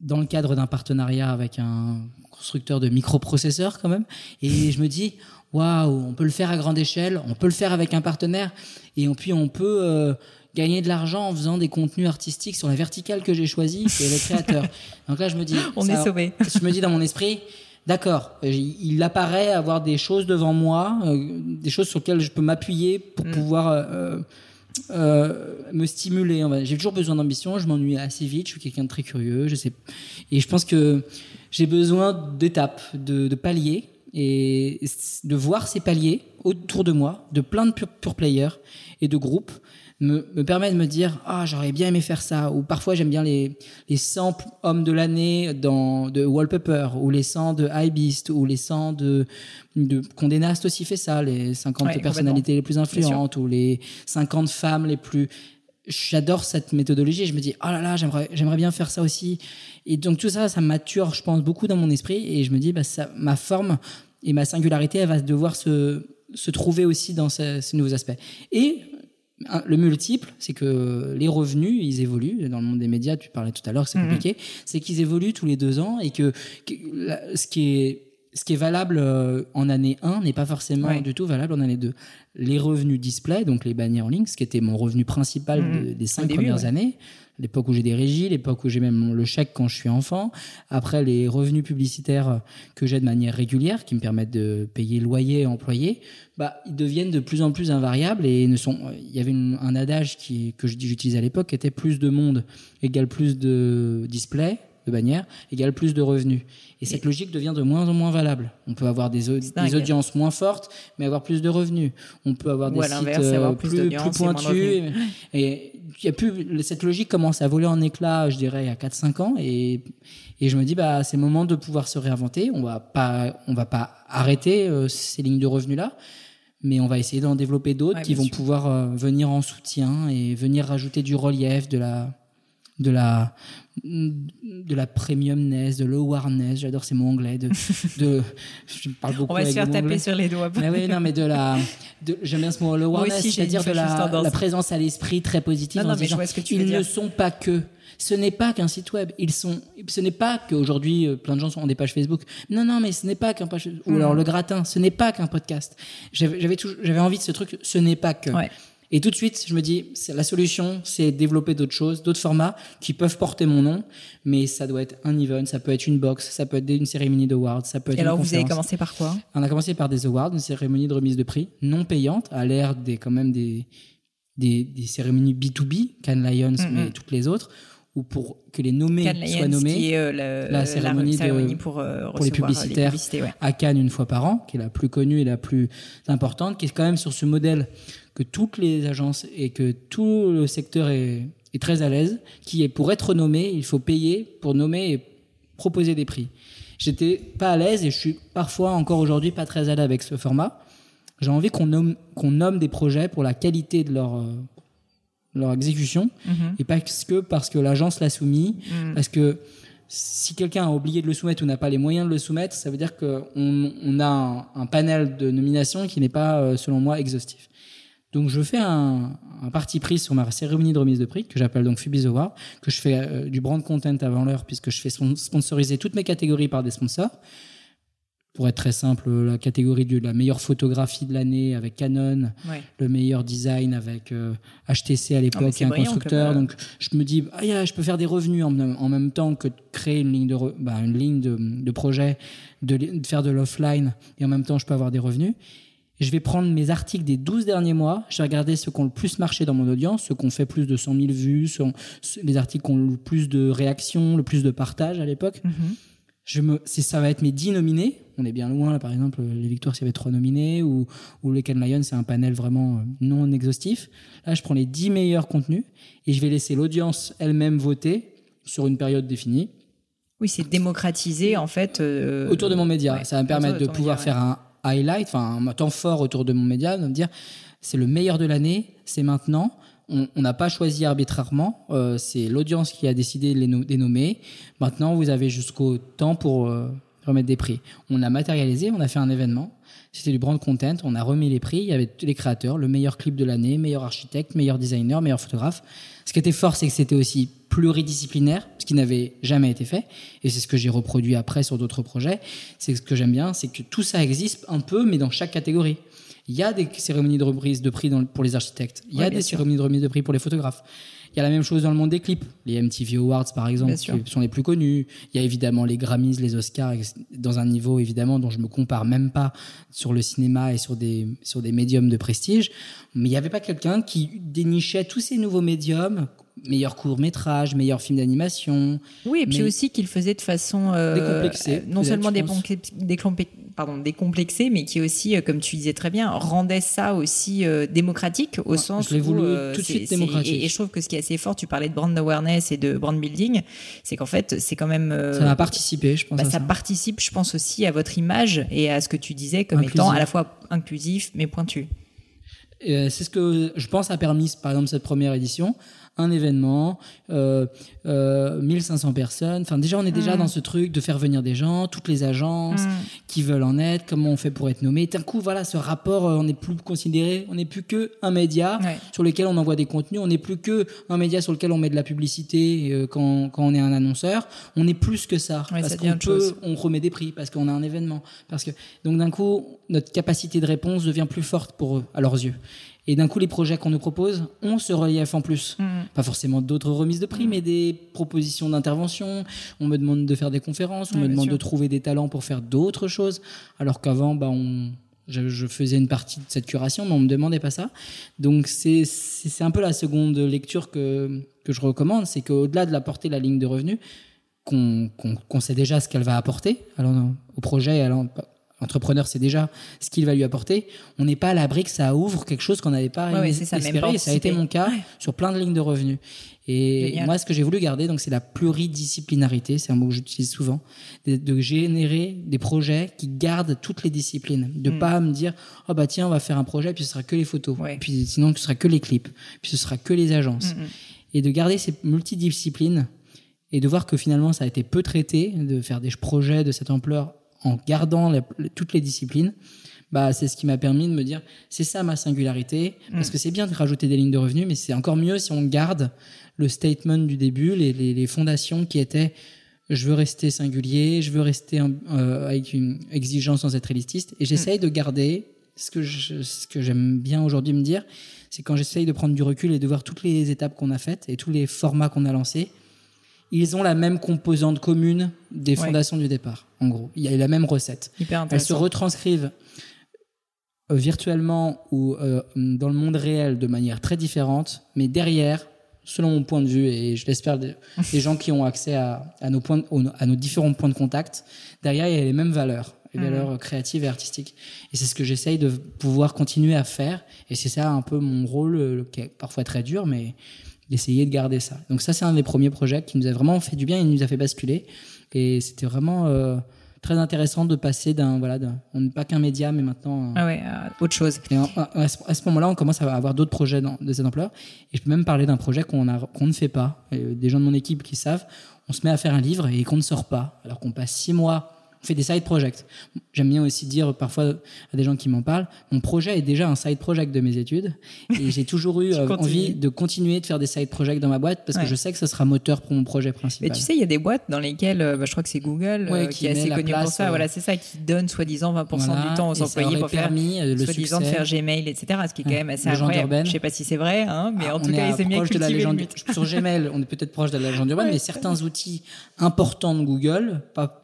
dans le cadre d'un partenariat avec un constructeur de microprocesseurs quand même. Et je me dis, waouh, on peut le faire à grande échelle, on peut le faire avec un partenaire, et puis on peut euh, gagner de l'argent en faisant des contenus artistiques sur la verticale que j'ai choisie, c'est les créateurs. Donc là, je me dis, On ça- est sauvés. je me dis dans mon esprit, d'accord, euh, il apparaît avoir des choses devant moi, euh, des choses sur lesquelles je peux m'appuyer pour Mm. pouvoir euh, me stimuler. J'ai toujours besoin d'ambition, je m'ennuie assez vite, je suis quelqu'un de très curieux, je sais. Et je pense que j'ai besoin d'étapes, de, de paliers, et de voir ces paliers autour de moi, de plein de pure, pure players et de groupes, me, me permet de me dire ah j'aurais bien aimé faire ça ou parfois j'aime bien les les 100 hommes de l'année dans de Wallpaper ou les 100 de Beast ou les 100 de de Condé Nast aussi fait ça les 50 Ouais, personnalités les plus influentes ou les 50 femmes les plus j'adore cette méthodologie je me dis oh là là j'aimerais j'aimerais bien faire ça aussi et donc tout ça ça mature je pense beaucoup dans mon esprit et je me dis bah ça ma forme et ma singularité elle va devoir se se trouver aussi dans ce- ces nouveaux aspects. Et le multiple, c'est que les revenus, ils évoluent. Dans le monde des médias, tu parlais tout à l'heure, c'est Mhm. compliqué. C'est qu'ils évoluent tous les deux ans et que, que la- ce qui est ce qui est valable euh, en année 1 n'est pas forcément Ouais. du tout valable en année 2. Les revenus display, donc les bannières en ligne, ce qui était mon revenu principal Mhm. de- des cinq début, premières ouais. années, l'époque où j'ai des régies, l'époque où j'ai même le chèque quand je suis enfant, après les revenus publicitaires que j'ai de manière régulière, qui me permettent de payer loyer et employé, bah, ils deviennent de plus en plus invariables et ne sont. Il y avait une- un adage qui, que j'utilisais à l'époque, qui était plus de monde égale plus de display, de bannières, égale plus de revenus. Et cette logique devient de moins en moins valable. On peut avoir des, audiences moins fortes, mais avoir plus de revenus. On peut avoir Ou des sites euh, avoir plus plus, pointus. Et y a plus, cette logique commence à voler en éclats, je dirais, il y a 4-5 ans. Et, et je me dis, bah, c'est le moment de pouvoir se réinventer. On va pas, on va pas arrêter euh, ces lignes de revenus-là. Mais on va essayer d'en développer d'autres Ouais, qui vont sûr. pouvoir euh, venir en soutien et venir rajouter du relief, de la, de la, de la premiumness, de l'awareness. J'adore ces mots anglais. De, de, je parle beaucoup On va se faire taper anglais. sur les doigts. Mais oui, non, mais de la, j'aime bien ce mot, l'awareness, c'est-à-dire de la, présence à l'esprit très positive. Non, non, en se mais je disant, vois ce que tu ils veux ne sont pas que. Ce n'est pas qu'un site web. Ils sont. Ce n'est pas qu'aujourd'hui euh, plein de gens sont ont des pages Facebook. Non, non, mais ce n'est pas qu'un page. Ou Mm. alors le gratin. Ce n'est pas qu'un podcast. J'avais, j'avais envie de ce truc. Ce n'est pas que. Ouais. Et tout de suite, je me dis, la solution, c'est développer d'autres choses, d'autres formats qui peuvent porter mon nom, mais ça doit être un event, ça peut être une box, ça peut être une cérémonie d'awards, ça peut être Et une alors, vous avez commencé par quoi? On a commencé par des awards, une cérémonie de remise de prix non payante, à l'ère des quand même des, des, des cérémonies B2B, Cannes Lions, mais toutes les autres, ou pour que les nommés Cannes soient nommés qui est euh, le- la cérémonie pour, euh, pour les euh, publicitaires. publicités, ouais. à Cannes une fois par an, qui est la plus connue et la plus importante, qui est quand même sur ce modèle que toutes les agences et que tout le secteur est, est très à l'aise, qui est pour être nommé, il faut payer pour nommer et proposer des prix. J'étais pas à l'aise et je suis parfois encore aujourd'hui pas très à l'aise avec ce format. J'ai envie qu'on nomme, qu'on nomme des projets pour la qualité de leur, euh, leur exécution Mhm. et pas que parce que l'agence l'a soumis, Mhm. parce que si quelqu'un a oublié de le soumettre ou n'a pas les moyens de le soumettre, ça veut dire qu'on on a un, un panel de nominations qui n'est pas, euh, selon moi, exhaustif. Donc je fais un, un parti pris sur ma cérémonie de remise de prix que j'appelle donc Fubis Award, que je fais euh, du brand content avant l'heure puisque je fais spon- sponsoriser toutes mes catégories par des sponsors. Pour être très simple, la catégorie de la meilleure photographie de l'année avec Canon, Ouais. le meilleur design avec euh, HTC à Ah, l'époque c'est et un constructeur. comme, euh, Donc je me dis, ah, yeah, je peux faire des revenus en, en même temps que de créer une ligne de, re- bah, une ligne de, de projet, de, faire de l'offline et en même temps je peux avoir des revenus. Je vais prendre mes articles des 12 derniers mois, je vais regarder ceux qui ont le plus marché dans mon audience, ceux qui ont fait plus de 100 000 vues, ceux- les articles qui ont le plus de réactions, le plus de partages à l'époque Mhm. Je me, ça va être mes 10 nominés. On est bien loin, là, par exemple, les victoires, s'il y avait 3 nominés, ou, ou les Cannes Lions, c'est un panel vraiment euh, non exhaustif. Là, je prends les 10 meilleurs contenus et je vais laisser l'audience elle-même voter sur une période définie Oui, c'est démocratiser, en fait. euh, autour de mon média. ouais, ça va me permettre de pouvoir média, faire un highlight, enfin un temps fort autour de mon média, de me dire c'est le meilleur de l'année, c'est maintenant. On n'a pas choisi arbitrairement, euh, c'est l'audience qui a décidé de les no- nommer. Maintenant, vous avez jusqu'au temps pour euh, remettre des prix. On a matérialisé, on a fait un événement. C'était du brand content, on a remis les prix, il y avait tous les créateurs, le meilleur clip de l'année, meilleur architecte, meilleur designer, meilleur photographe. Ce qui était fort, c'est que c'était aussi pluridisciplinaire, ce qui n'avait jamais été fait. Et c'est ce que j'ai reproduit après sur d'autres projets. C'est ce que j'aime bien, c'est que tout ça existe un peu, mais dans chaque catégorie. Il y a des cérémonies de remise de prix dans- pour les architectes. Il y a des sûr. cérémonies de remise de prix pour les photographes. Il y a la même chose dans le monde des clips. Les MTV Awards, par exemple, qui sont les plus connus. Il y a évidemment les Grammys, les Oscars, dans un niveau évidemment dont je me compare même pas sur le cinéma et sur des, sur des médiums de prestige. Mais il n'y avait pas quelqu'un qui dénichait tous ces nouveaux médiums, meilleur court métrage, meilleur film d'animation. Oui, et puis aussi qu'il faisait de façon euh, Décomplexée, euh, non seulement décomplexée, pardon, décomplexée, mais qui aussi, euh, comme tu disais très bien, rendait ça aussi euh, démocratique au Ouais, sens je l'ai où voulu euh, tout de suite démocratique. Et, et je trouve que ce qui est assez fort, tu parlais de brand awareness et de brand building, c'est qu'en fait, c'est quand même euh, Ça a participé, je pense. bah, ça ça. participe, je pense aussi à votre image et à ce que tu disais comme Inclusif. étant à la fois inclusif mais pointu. c'est ce que je pense a permis, par exemple, cette première édition un événement, euh, 1500 euh, personnes. Enfin, déjà, on est déjà mm. dans ce truc de faire venir des gens, toutes les agences mm. qui veulent en être, comment on fait pour être nommé. D'un coup, voilà, ce rapport, euh, on n'est plus considéré, on n'est plus que un média sur lequel on envoie des contenus, on n'est plus que un média sur lequel on met de la publicité euh, quand, quand, on est un annonceur. On est plus que ça. parce qu'on peut, on remet des prix, parce qu'on a un événement. Parce que, donc d'un coup, notre capacité de réponse devient plus forte pour eux, à leurs yeux. Et d'un coup, les projets qu'on nous propose ont ce relief en plus. Mm. Pas forcément d'autres remises de prix, mm. mais des propositions d'intervention. On me demande de faire des conférences, on me demande de trouver des talents pour faire d'autres choses. Alors qu'avant, bah, on, je, faisais une partie de cette curation, mais on me demandait pas ça. Donc c'est un peu la seconde lecture que, que je recommande, c'est qu'au-delà de l'apporter la ligne de revenus, qu'on sait déjà ce qu'elle va apporter alors, au projet, alors, Entrepreneur, c'est déjà ce qu'il va lui apporter. On n'est pas à l'abri que ça ouvre quelque chose qu'on n'avait pas espéré. ça a été mon cas sur plein de lignes de revenus. Et moi, ce que j'ai voulu garder, donc, c'est la pluridisciplinarité. C'est un mot que j'utilise souvent. De, générer des projets qui gardent toutes les disciplines. De ne hmm. pas me dire, oh bah tiens, on va faire un projet, puis ce sera que les photos. Puis sinon, ce sera que les clips. Puis ce sera que les agences. Hmm, hmm. Et de garder ces multidisciplines et de voir que finalement, ça a été peu traité, de faire des projets de cette ampleur en gardant toutes les disciplines, bah, c'est ce qui m'a permis de me dire, c'est ça ma singularité, parce mm. que c'est bien de rajouter des lignes de revenus, mais c'est encore mieux si on garde le statement du début, les, les, fondations qui étaient, je veux rester singulier, je veux rester euh, avec une exigence sans être élitiste, et j'essaye mm. de garder ce que ce que j'aime bien aujourd'hui me dire, c'est quand j'essaye de prendre du recul et de voir toutes les étapes qu'on a faites et tous les formats qu'on a lancés, ils ont la même composante commune des fondations du départ, en gros. Il y a la même recette. Elles se retranscrivent euh, virtuellement ou euh, dans le monde réel de manière très différente, mais derrière, selon mon point de vue, et je l'espère des, gens qui ont accès à, nos points, à nos différents points de contact, derrière, il y a les mêmes valeurs, les mmh. valeurs créatives et artistiques. Et c'est ce que j'essaye de pouvoir continuer à faire, et c'est ça un peu mon rôle, qui est parfois très dur, mais d'essayer de garder ça. Donc ça, c'est un des premiers projets qui nous a vraiment fait du bien et nous a fait basculer. Et c'était vraiment euh, très intéressant de passer d'un voilà, on n'est pas qu'un média, mais maintenant euh, ah ouais, autre chose. Et à ce moment-là, on commence à avoir d'autres projets de cette ampleur. Et je peux même parler d'un projet qu'on a qu'on ne fait pas. des gens de mon équipe qui savent, on se met à faire un livre et qu'on ne sort pas, alors qu'on passe six mois on fait des side projects. J'aime bien aussi dire parfois à des gens qui m'en parlent, mon projet est déjà un side project de mes études et j'ai toujours eu euh, envie de continuer de faire des side projects dans ma boîte parce que je sais que ce sera moteur pour mon projet principal. Mais tu sais, il y a des boîtes dans lesquelles, euh, bah, je crois que c'est Google euh, qui, est assez connu pour ça. Voilà, c'est ça qui donne soi-disant 20% du temps aux employés pour faire soi-disant de faire Gmail, etc. Ce qui est quand même assez incroyable. Je sais pas si c'est vrai, hein, mais ah, en tout cas, c'est bien de la légende. Sur Gmail, on est peut-être proche de la légende urbaine, mais certains outils importants de Google pas,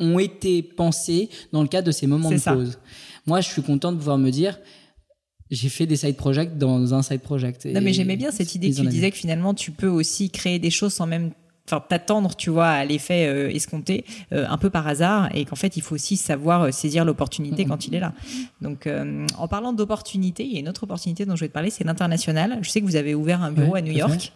ont été été pensé dans le cadre de ces moments de pause. Moi, je suis content de pouvoir me dire, j'ai fait des side projects dans un side project. Non, mais j'aimais bien cette idée que tu disais que finalement, tu peux aussi créer des choses sans même enfin t'attendre tu vois à l'effet euh, escompté euh, un peu par hasard et qu'en fait il faut aussi savoir euh, saisir l'opportunité quand il est là. Donc en parlant d'opportunité il y a une autre opportunité dont je vais te parler c'est l'international. Je sais que vous avez ouvert un bureau à New York.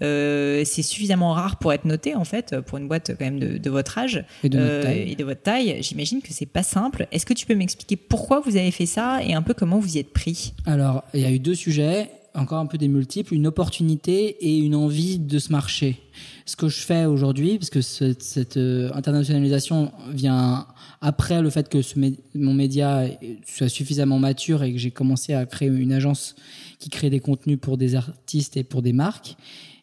c'est suffisamment rare pour être noté en fait pour une boîte quand même de, votre âge et de, taille. et de votre taille. J'imagine que c'est pas simple. Est-ce que tu peux m'expliquer pourquoi vous avez fait ça et un peu comment vous y êtes pris? Alors il y a eu deux sujets encore un peu des multiples, une opportunité et une envie de se marcher. Ce que je fais aujourd'hui, parce que cette, euh, internationalisation vient après le fait que mon média soit suffisamment mature et que j'ai commencé à créer une agence qui crée des contenus pour des artistes et pour des marques.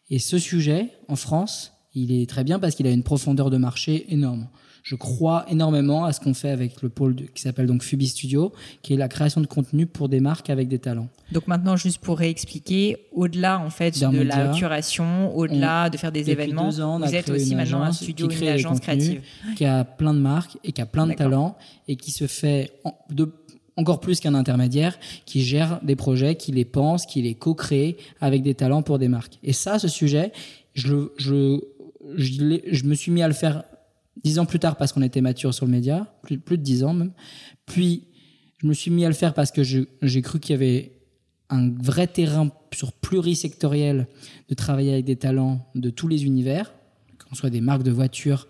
Et ce sujet, en France, il est très bien parce qu'il a une profondeur de marché énorme je crois énormément à ce qu'on fait avec le pôle qui s'appelle donc Fubi Studio, qui est la création de contenu pour des marques avec des talents. Donc maintenant, juste pour réexpliquer, au-delà en fait de la curation, au-delà de faire des événements, vous êtes aussi maintenant un studio, une agence créative, qui a plein de marques et qui a plein de talents et qui se fait de encore plus qu'un intermédiaire qui gère des projets, qui les pense, qui les co-crée avec des talents pour des marques. Et ça, ce sujet, je, je, je, je me suis mis à le faire dix ans plus tard parce qu'on était mature sur le média, plus, plus de dix ans même. Puis, je me suis mis à le faire parce que j'ai cru qu'il y avait un vrai terrain sur plurisectoriel de travailler avec des talents de tous les univers, qu'on soit des marques de voitures,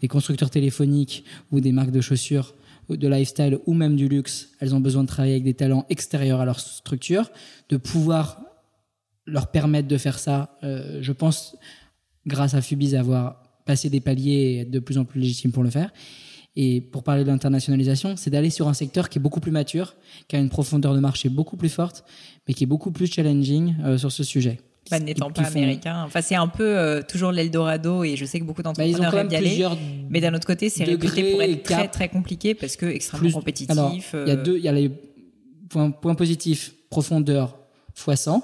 des constructeurs téléphoniques ou des marques de chaussures. de lifestyle ou même du luxe, elles ont besoin de travailler avec des talents extérieurs à leur structure, de pouvoir leur permettre de faire ça. Euh, je pense, grâce à Fubis, avoir passé des paliers et être de plus en plus légitime pour le faire. Et pour parler de l'internationalisation, c'est d'aller sur un secteur qui est beaucoup plus mature, qui a une profondeur de marché beaucoup plus forte, mais qui est beaucoup plus challenging euh, sur ce sujet. Bah, n'étant pas américain. Enfin, c'est un peu euh, toujours l'Eldorado et je sais que beaucoup bah, d'entrepreneurs bah, aiment y aller. Mais d'un autre côté, c'est réputé pour être très très compliqué parce que extrêmement compétitif. il y a deux, il y a les points, points positifs, profondeur x 100,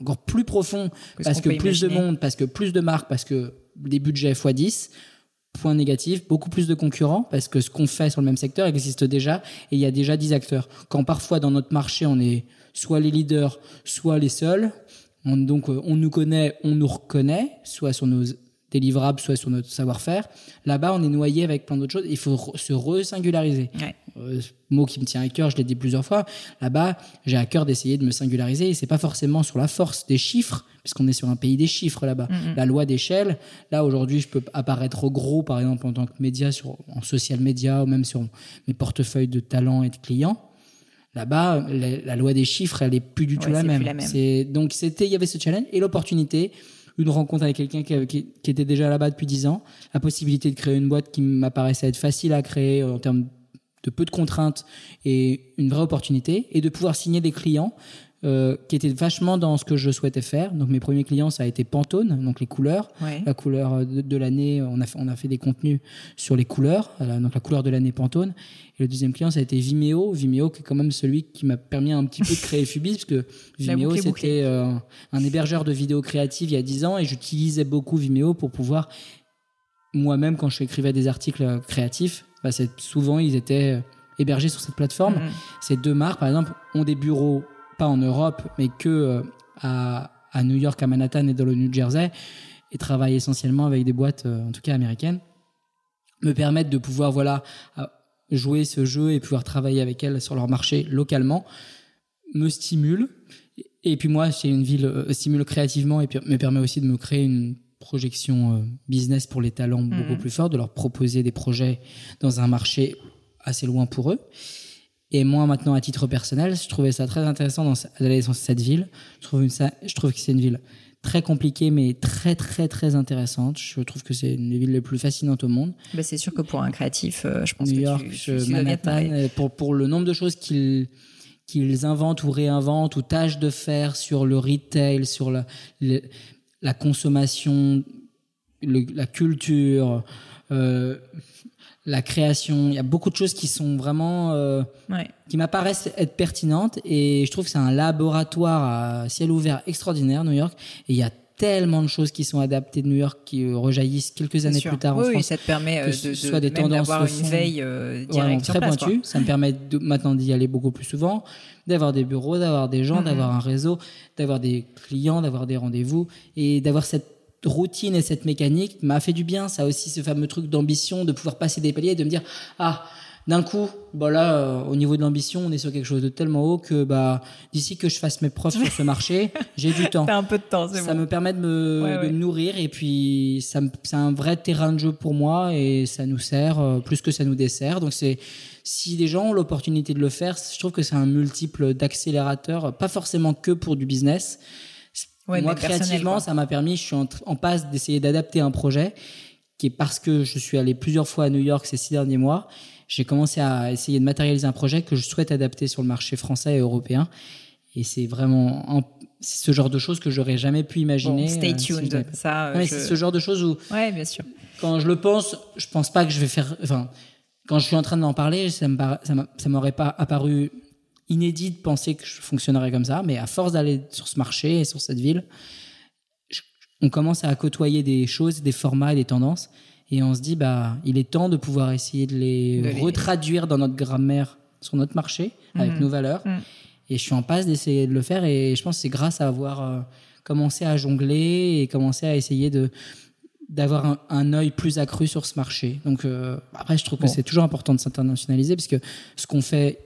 encore plus profond parce que plus de monde, parce que plus de marques, parce que des budgets x 10. Point négatif, beaucoup plus de concurrents parce que ce qu'on fait sur le même secteur existe déjà et il y a déjà 10 acteurs. Quand parfois dans notre marché on est soit les leaders, soit les seuls, on, donc euh, on nous connaît, on nous reconnaît, soit sur nos délivrables, soit sur notre savoir-faire. Là-bas, on est noyé avec plein d'autres choses. Il faut se re-singulariser. Ouais. Euh, mot qui me tient à cœur, je l'ai dit plusieurs fois. Là-bas, j'ai à cœur d'essayer de me singulariser. Et c'est pas forcément sur la force des chiffres, puisqu'on est sur un pays des chiffres là-bas. Mm-hmm. La loi d'échelle. Là, aujourd'hui, je peux apparaître gros, par exemple, en tant que média, sur, en social media, ou même sur mes portefeuilles de talents et de clients. Là-bas, la, loi des chiffres, elle est plus du tout la même. C'est donc c'était, il y avait ce challenge et l'opportunité, une rencontre avec quelqu'un qui, qui, était déjà là-bas depuis dix ans, la possibilité de créer une boîte qui m'apparaissait être facile à créer en termes de peu de contraintes et une vraie opportunité, et de pouvoir signer des clients euh, qui étaient vachement dans ce que je souhaitais faire. Donc mes premiers clients, ça a été Pantone, donc les couleurs, la couleur de, l'année. On a fait, on a fait des contenus sur les couleurs, euh, donc la couleur de l'année Pantone. Et le deuxième client, ça a été Vimeo. Vimeo, qui est quand même celui qui m'a permis un petit peu de créer Fubis, parce que Vimeo, c'était euh, un hébergeur de vidéos créatives il y a 10 ans, et j'utilisais beaucoup Vimeo pour pouvoir moi-même, quand je écrivais des articles créatifs, bah, souvent ils étaient hébergés sur cette plateforme. Mm-hmm. Ces deux marques, par exemple, ont des bureaux pas en Europe, mais que euh, à, à, New York, à Manhattan et dans le New Jersey, et travaillent essentiellement avec des boîtes, euh, en tout cas américaines, me permettent de pouvoir voilà jouer ce jeu et pouvoir travailler avec elles sur leur marché localement, me stimule. Et puis moi, c'est une ville euh, stimule créativement et puis me permet aussi de me créer une projection business pour les talents beaucoup mmh. plus fort, de leur proposer des projets dans un marché assez loin pour eux. Et moi, maintenant, à titre personnel, je trouvais ça très intéressant d'aller dans cette ville. Je trouve, ça, je trouve que c'est une ville très compliquée, mais très, très, très intéressante. Je trouve que c'est une des villes les plus fascinantes au monde. Bah, c'est sûr que pour un créatif, euh, je pense New que York, tu, tu Manhattan, euh, pour, pour le nombre de choses qu'ils qu'ils inventent ou réinventent ou tâchent de faire sur le retail, sur la, la consommation, la culture, euh, la création. Il y a beaucoup de choses qui sont vraiment, euh, qui m'apparaissent être pertinentes. Et je trouve que c'est un laboratoire à ciel ouvert extraordinaire, New York. Et il y a tellement de choses qui sont adaptées de New York qui euh, rejaillissent quelques années plus tard en oui, France. ça te permet euh, de, soit des tendances d'avoir une veille euh, très pointue. Ça me permet de, maintenant d'y aller beaucoup plus souvent, d'avoir des bureaux, d'avoir des gens, mm-hmm. d'avoir un réseau, d'avoir des clients, d'avoir des rendez-vous et d'avoir cette routine et cette mécanique m'a fait du bien. Ça aussi ce fameux truc d'ambition, de pouvoir passer des paliers et de me dire ah d'un coup, bah là, euh, au niveau de l'ambition, on est sur quelque chose de tellement haut que bah d'ici que je fasse mes preuves sur ce marché, j'ai du temps. T'as un peu de temps, c'est Ça me permet de me, nourrir et puis ça c'est un vrai terrain de jeu pour moi et ça nous sert euh, plus que ça nous dessert. Donc c'est si les gens ont l'opportunité de le faire, je trouve que c'est un multiple d'accélérateurs, pas forcément que pour du business moi, créativement, ça m'a permis, je suis en, passe d'essayer d'adapter un projet qui est parce que je suis allé plusieurs fois à New York ces six derniers mois. J'ai commencé à essayer de matérialiser un projet que je souhaite adapter sur le marché français et européen. Et c'est vraiment c'est ce genre de choses que j'aurais jamais pu imaginer. Bon, stay euh, tuned. ça, euh, c'est ce genre de choses où. Ouais, bien sûr. Quand je le pense, je pense pas que je vais faire. Enfin, quand je suis en train d'en parler, ça me ça m'aurait pas apparu inédit de penser que je fonctionnerais comme ça, mais à force d'aller sur ce marché et sur cette ville, on commence à côtoyer des choses, des formats et des tendances, et on se dit bah il est temps de pouvoir essayer de les, retraduire dans notre grammaire sur notre marché avec mhm. nos valeurs. Mhm. Et je suis en passe d'essayer de le faire, et je pense que c'est grâce à avoir euh, commencé à jongler et commencé à essayer de d'avoir un, œil plus accru sur ce marché. Donc euh, après, je trouve que c'est toujours important de s'internationaliser parce que ce qu'on fait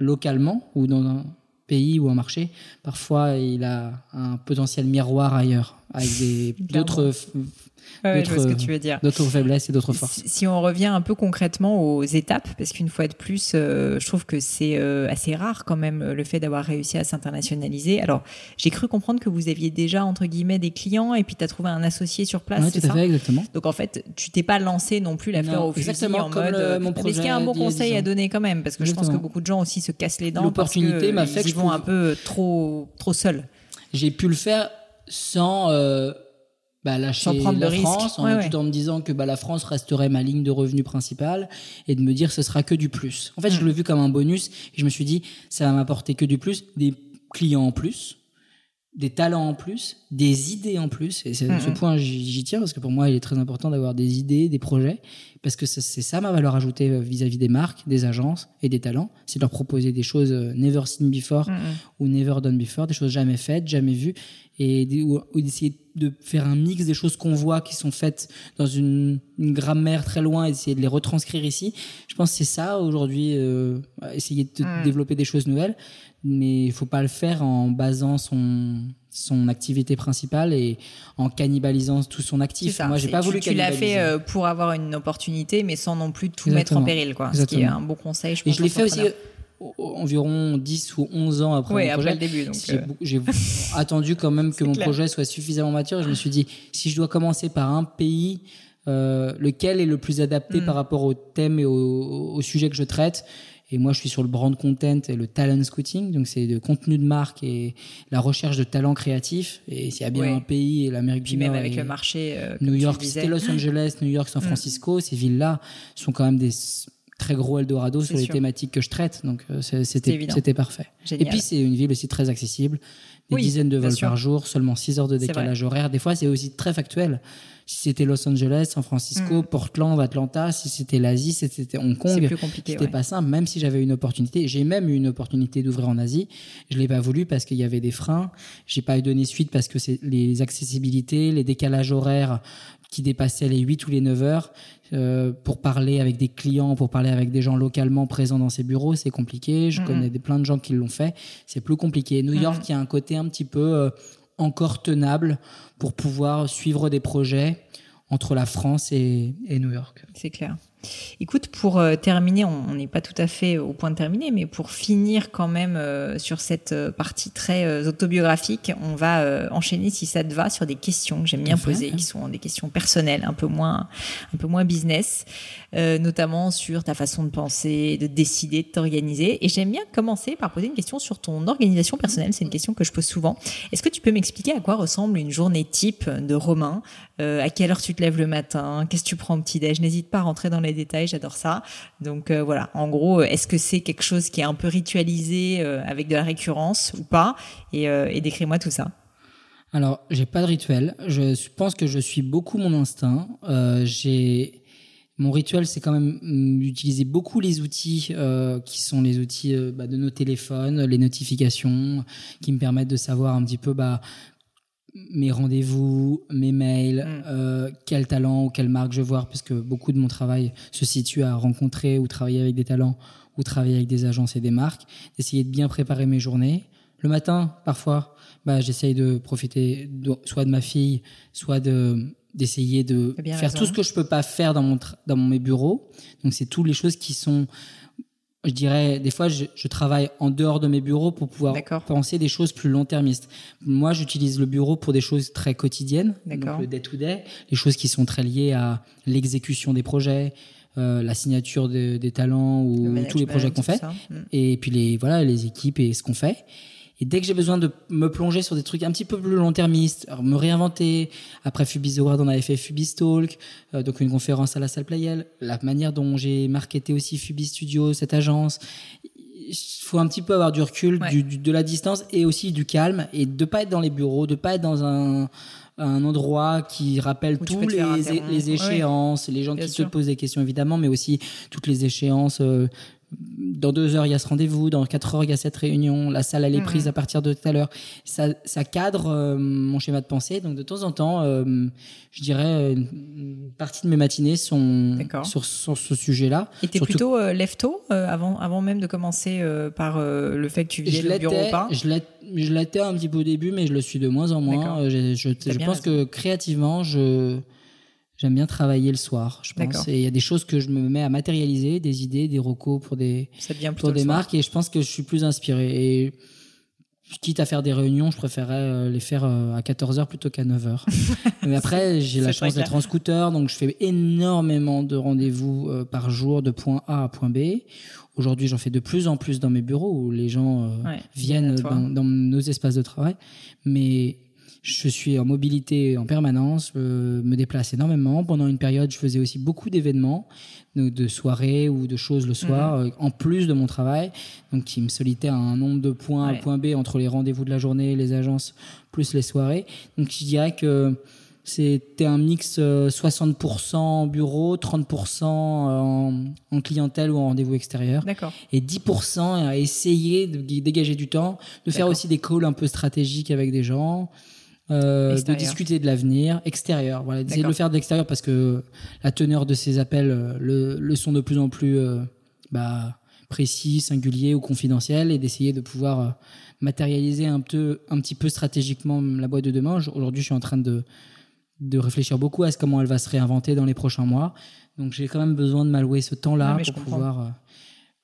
localement ou dans un pays ou un marché, parfois il a un potentiel miroir ailleurs avec d'autres Ouais, je vois ce que tu veux dire. D'autres faiblesses et d'autres forces. Si on revient un peu concrètement aux étapes, parce qu'une fois de plus, euh, je trouve que c'est euh, assez rare quand même le fait d'avoir réussi à s'internationaliser. Alors, j'ai cru comprendre que vous aviez déjà, entre guillemets, des clients et puis tu as trouvé un associé sur place. Oui, tout à fait, exactement. Donc en fait, tu t'es pas lancé non plus la fleur au fusil en mode. Le, mon Est-ce qu'il y a un bon conseil à donner quand même? Parce que je pense que beaucoup de gens aussi se cassent les dents. L'opportunité m'a fait que ils vont un peu trop, trop seuls. J'ai pu le faire sans. Euh, bah, lâcher Sans prendre la de France, en, tout en me disant que bah, la France resterait ma ligne de revenu principale et de me dire que ce sera que du plus. En fait, je mm. l'ai vu comme un bonus et je me suis dit, ça va m'apporter que du plus, des clients en plus, des talents en plus, des idées en plus. Et c'est ce point, j'y tiens parce que pour moi, il est très important d'avoir des idées, des projets, parce que c'est ça ma valeur ajoutée euh, vis-à-vis des marques, des agences et des talents. C'est de leur proposer des choses euh, never seen before ou never done before, des choses jamais faites, jamais vues, et ou, d'essayer de faire un mix des choses qu'on voit qui sont faites dans une, grammaire très loin et d'essayer de les retranscrire ici. Je pense que c'est ça aujourd'hui, euh, essayer de mm. développer des choses nouvelles mais il faut pas le faire en basant son son activité principale et en cannibalisant tout son actif. Moi, j'ai pas voulu tu, tu l'as fait euh, pour avoir une opportunité, mais sans non plus tout mettre en péril, quoi. Ce qui est un bon conseil. Je et je l'ai fait aussi environ 10 ou 11 ans après mon projet. Après le début. J'ai euh. attendu quand même que mon projet soit suffisamment mature. Je me suis dit, si je dois commencer par un pays, euh, lequel est le plus adapté mm. par rapport au thème et au, au sujet que je traite et moi, je suis sur le brand content et le talent scouting. Donc, c'est de contenu de marque et la recherche de talents créatifs. Et s'il y a bien un pays, l'Amérique du Nord. même avec le marché. Euh, New York, c'était Los Angeles, New York, San mm. Francisco. Ces villes-là sont quand même des très gros Eldorado sur les thématiques que je traite. Donc, euh, c'était, parfait. Et puis, c'est une ville aussi très accessible. Des dizaines de vols par jour, seulement 6 heures de décalage horaire. Des fois, c'est aussi très factuel si c'était Los Angeles, San Francisco, mm. Portland, Atlanta, si c'était l'Asie, si c'était Hong Kong, plus compliqué. C'était pas simple, même si j'avais une opportunité. J'ai même eu une opportunité d'ouvrir en Asie. Je l'ai pas voulu parce qu'il y avait des freins. J'ai pas eu donné suite parce que c'est les accessibilités, les décalages horaires qui dépassaient les 8 ou les 9 heures. Euh, pour parler avec des clients, pour parler avec des gens localement présents dans ces bureaux, c'est compliqué. Je connais des, plein de gens qui l'ont fait. C'est plus compliqué. New York, il y a un côté un petit peu euh, encore tenable pour pouvoir suivre des projets entre la France et, New York. C'est clair. Écoute, pour euh, terminer, on n'est pas tout à fait au point de terminer, mais pour finir quand même euh, sur cette euh, partie très autobiographique, on va enchaîner, si ça te va, sur des questions que j'aime bien poser, qui sont des questions personnelles, un peu moins, un peu moins business, notamment sur ta façon de penser, de décider, de t'organiser. Et j'aime bien commencer par poser une question sur ton organisation personnelle. C'est une question que je pose souvent. Est-ce que tu peux m'expliquer à quoi ressemble une journée type de Romain? À quelle heure tu te lèves le matin? Qu'est-ce que tu prends au petit-déj N'hésite pas à rentrer dans les détails, j'adore ça. Donc euh, voilà, en gros, est-ce que c'est quelque chose qui est un peu ritualisé euh, avec de la récurrence ou pas? Et, euh, et décris-moi tout ça. Alors, j'ai pas de rituel. Je pense que je suis beaucoup mon instinct. j'ai mon rituel, c'est quand même mm, d'utiliser beaucoup les outils qui sont les outils bah, de nos téléphones, les notifications, qui me permettent de savoir un petit peu bah, mes rendez-vous, mes mails, mm. euh, quel talent ou quelle marque je voir, parce que beaucoup de mon travail se situe à rencontrer ou travailler avec des talents ou travailler avec des agences et des marques, d'essayer de bien préparer mes journées. Le matin, parfois, bah, j'essaye de profiter soit de ma fille, soit de d'essayer de faire tout ce que je peux pas faire dans mon dans mes bureaux. Donc c'est toutes les choses qui sont je dirais, des fois, je, je, travaille en dehors de mes bureaux pour pouvoir penser des choses plus long-termistes. Moi, j'utilise le bureau pour des choses très quotidiennes, donc le day-to-day, les choses qui sont très liées à l'exécution des projets, euh, la signature des talents ou tous les projets qu'on fait, mm. et puis les voilà les équipes et ce qu'on fait. Et dès que j'ai besoin de me plonger sur des trucs un petit peu plus long-termistes, me réinventer, après Fubis Award, on avait fait Fubis Talk, euh, donc une conférence à la salle Playel, la manière dont j'ai marketé aussi Fubis Studio, cette agence, il faut un petit peu avoir du recul, du, de la distance et aussi du calme et de pas être dans les bureaux, de pas être dans un, un endroit qui rappelle tous les, les, échéances, les gens qui se posent des questions évidemment, mais aussi toutes les échéances euh, dans deux heures, il y a ce rendez-vous, dans quatre heures, il y a cette réunion, la salle, elle est prise à partir de tout à l'heure. Ça, ça cadre euh, mon schéma de pensée. Donc, de temps en temps, euh, je dirais, une partie de mes matinées sont sur, sur, ce sujet-là. Et t'es plutôt euh, lève-tôt avant, avant même de commencer par le fait que tu viens le bureau ou pas Je l'étais un petit peu au début, mais je le suis de moins en moins. Je, je, je pense que créativement, je J'aime bien travailler le soir, je pense. Et il y a des choses que je me mets à matérialiser, des idées, des recos pour des, pour des marques, et je pense que je suis plus inspiré. Et quitte à faire des réunions, je préférerais euh, les faire euh, à 14h plutôt qu'à 9h. Mais après, j'ai la chance d'être en scooter, donc je fais énormément de rendez-vous euh, par jour de point A à point B. Aujourd'hui, j'en fais de plus en plus dans mes bureaux où les gens viennent dans, dans, nos espaces de travail. Mais je suis en mobilité en permanence, euh, me déplace énormément. Pendant une période, je faisais aussi beaucoup d'événements, de, soirées ou de choses le soir, mhm. euh, en plus de mon travail, donc qui me solitait à un nombre de points A, point B entre les rendez-vous de la journée, les agences, plus les soirées. Donc je dirais que c'était un mix 60% euh, en bureau, 30% en, en, clientèle ou en rendez-vous extérieur. D'accord. Et 10% à essayer de dégager du temps, de faire aussi des calls un peu stratégiques avec des gens. Euh, de discuter de l'avenir extérieur. Voilà, d'essayer de le faire de l'extérieur parce que la teneur de ces appels euh, le, le sont de plus en plus euh, bah, précis, singuliers ou confidentiels et d'essayer de pouvoir matérialiser un, peu, un petit peu stratégiquement la boîte de demain. Aujourd'hui, je suis en train de, de réfléchir beaucoup à ce comment elle va se réinventer dans les prochains mois. Donc j'ai quand même besoin de m'allouer ce temps-là pour pouvoir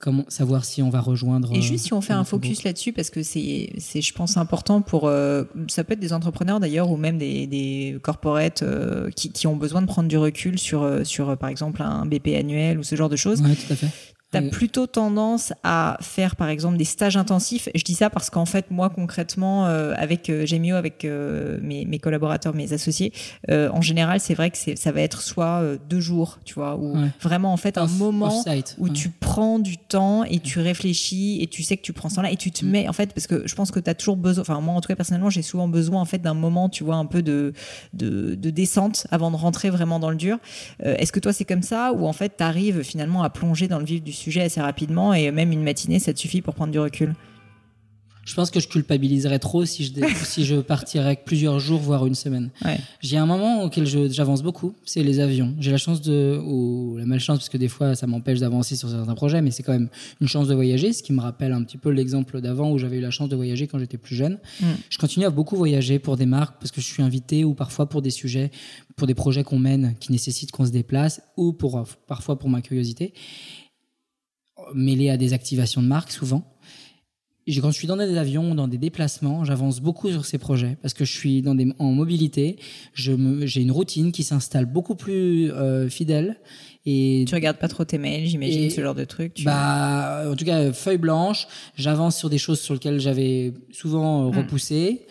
comment savoir si on va rejoindre. Et juste si on fait un focus là-dessus, parce que c'est, c'est, je pense, important pour. Euh, ça peut être des entrepreneurs d'ailleurs, ou même des, des corporates euh, qui, qui, ont besoin de prendre du recul sur, euh, sur, par exemple, un BP annuel ou ce genre de choses. Oui, tout à fait tu as plutôt tendance à faire par exemple des stages intensifs. Je dis ça parce qu'en fait moi concrètement euh, avec euh, Gemio, avec euh, mes, mes, collaborateurs, mes associés, euh, en général c'est vrai que ça va être soit deux jours, tu vois, ou vraiment en fait un moment où tu prends du temps et tu réfléchis et tu sais que tu prends ça là et tu te mm. mets en fait parce que je pense que tu as toujours besoin, enfin moi en tout cas personnellement j'ai souvent besoin en fait d'un moment, tu vois, un peu de, de, de descente avant de rentrer vraiment dans le dur. Est-ce que toi c'est comme ça ou en fait tu arrives finalement à plonger dans le vif du sujet assez rapidement et même une matinée, ça te suffit pour prendre du recul je pense que je culpabiliserais trop si je, si je partirais plusieurs jours, voire une semaine. J'ai un moment auquel j'avance beaucoup, c'est les avions. J'ai la chance de, ou la malchance, parce que des fois ça m'empêche d'avancer sur certains projets, mais c'est quand même une chance de voyager, ce qui me rappelle un petit peu l'exemple d'avant où j'avais eu la chance de voyager quand j'étais plus jeune. Mm. Je continue à beaucoup voyager pour des marques, parce que je suis invité, ou parfois pour des sujets, pour des projets qu'on mène qui nécessitent qu'on se déplace, ou pour, parfois pour ma curiosité mêlé à des activations de marque souvent. quand je suis dans des avions, dans des déplacements, j'avance beaucoup sur ces projets parce que je suis dans des, en mobilité. j'ai une routine qui s'installe beaucoup plus euh, fidèle. Et tu regardes pas trop tes mails, j'imagine, ce genre de trucs. Bah, en tout cas, feuille blanche. J'avance sur des choses sur lesquelles j'avais souvent euh, hmm. repoussé.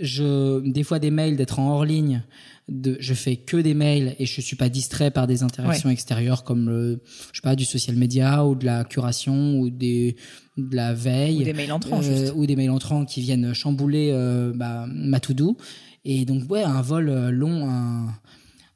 Je, des fois des mails d'être en hors ligne de, je fais que des mails et je suis pas distrait par des interactions extérieures comme le, je sais pas, du social media ou de la curation ou des, de la veille. Ou des mails entrants, euh, Ou des mails entrants qui viennent chambouler, euh, bah, ma to-do. Et donc, ouais, un vol euh, long, un,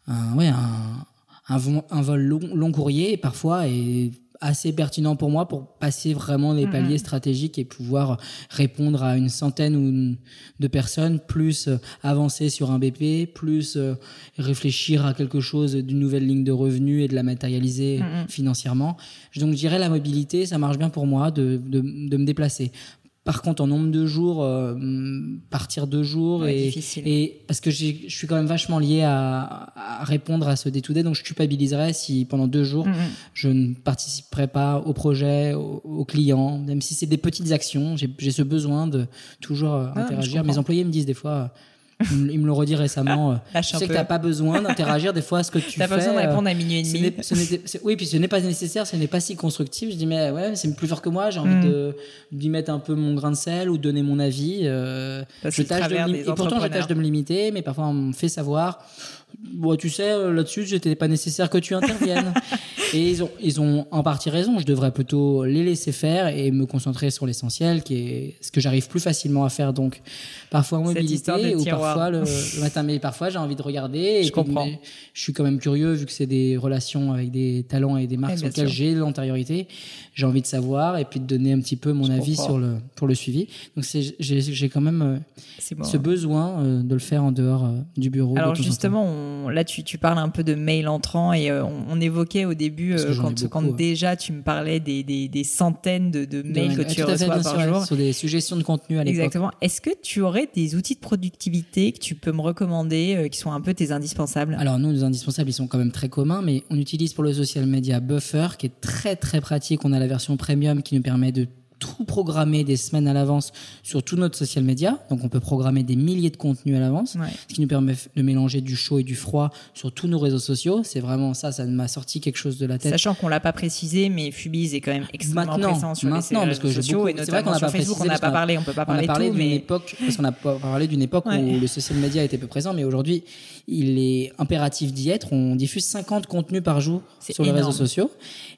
un ouais, un, un, un vol long, long courrier parfois et assez pertinent pour moi pour passer vraiment les paliers stratégiques et pouvoir répondre à une centaine de personnes, plus euh, avancer sur un BP, plus euh, réfléchir à quelque chose d'une nouvelle ligne de revenus et de la matérialiser financièrement. Donc je dirais la mobilité, ça marche bien pour moi de, de, de me déplacer. Par contre, en nombre de jours, euh, partir deux jours et, et, parce que je suis quand même vachement lié à, à répondre à ce day-to-day, donc je culpabiliserais si pendant deux jours mm, mm. je ne participerais pas au projet, au, client, même si c'est des petites actions. J'ai ce besoin de toujours euh, ah, interagir. Mes employés me disent des fois il me le redit récemment. Euh, je sais que t'as pas besoin d'interagir des fois à ce que tu fais. T'as pas besoin de répondre à minuit et demi. oui, puis ce n'est pas nécessaire, ce n'est pas si constructif. Je dis mais ouais, c'est plus fort que moi. J'ai envie mm. de d'y mettre un peu mon grain de sel ou donner mon avis. Euh, je tâche de et pourtant je tâche de me limiter, mais parfois on me fait savoir bon, tu sais, euh, là-dessus, j'étais pas nécessaire que tu interviennes. Et ils ont, ils ont en partie raison. Je devrais plutôt les laisser faire et me concentrer sur l'essentiel, qui est ce que j'arrive plus facilement à faire. Donc, parfois en mobilité ou parfois le, le, matin, mais parfois j'ai envie de regarder. Je et comprends. Puis, je suis quand même curieux vu que c'est des relations avec des talents et des marques Ouais, sur lesquelles j'ai l'antériorité. J'ai envie de savoir et puis de donner un petit peu mon Je avis comprends. sur le pour le suivi. Donc j'ai quand même euh, bon. ce besoin euh, de le faire en dehors euh, du bureau. Alors justement, on- là tu, tu parles un peu de mail entrant et on, on évoquait au début Euh, quand, beaucoup, quand ouais. déjà tu me parlais des, des, des centaines de, de mails que tu reçois par sûr, jour. sur des suggestions de contenu à l'époque. Exactement. Est-ce que tu aurais des outils de productivité que tu peux me recommander euh, qui sont un peu tes indispensables? Alors nous, nos indispensables, ils sont quand même très communs, mais on utilise pour le social media Buffer, qui est très très pratique. On a la version premium qui nous permet de tout programmer des semaines à l'avance sur tout notre social media. Donc on peut programmer des milliers de contenus à l'avance, Ouais. ce qui nous permet de mélanger du chaud et du froid sur tous nos réseaux sociaux. C'est vraiment ça, ça m'a sorti quelque chose de la tête. Sachant qu'on l'a pas précisé, mais Fubiz est quand même extrêmement Maintenant, présent sur maintenant, les parce que sociaux beaucoup- et c'est vrai notamment qu'on n'a sur pas Facebook. On n'a pas a- parlé, on peut pas On parler a parlé tout, mais époque, parce qu'on a parlé d'une époque Ouais. où le social media était peu présent, mais aujourd'hui, il est impératif d'y être. On diffuse 50 contenus par jour sur les énorme. réseaux sociaux.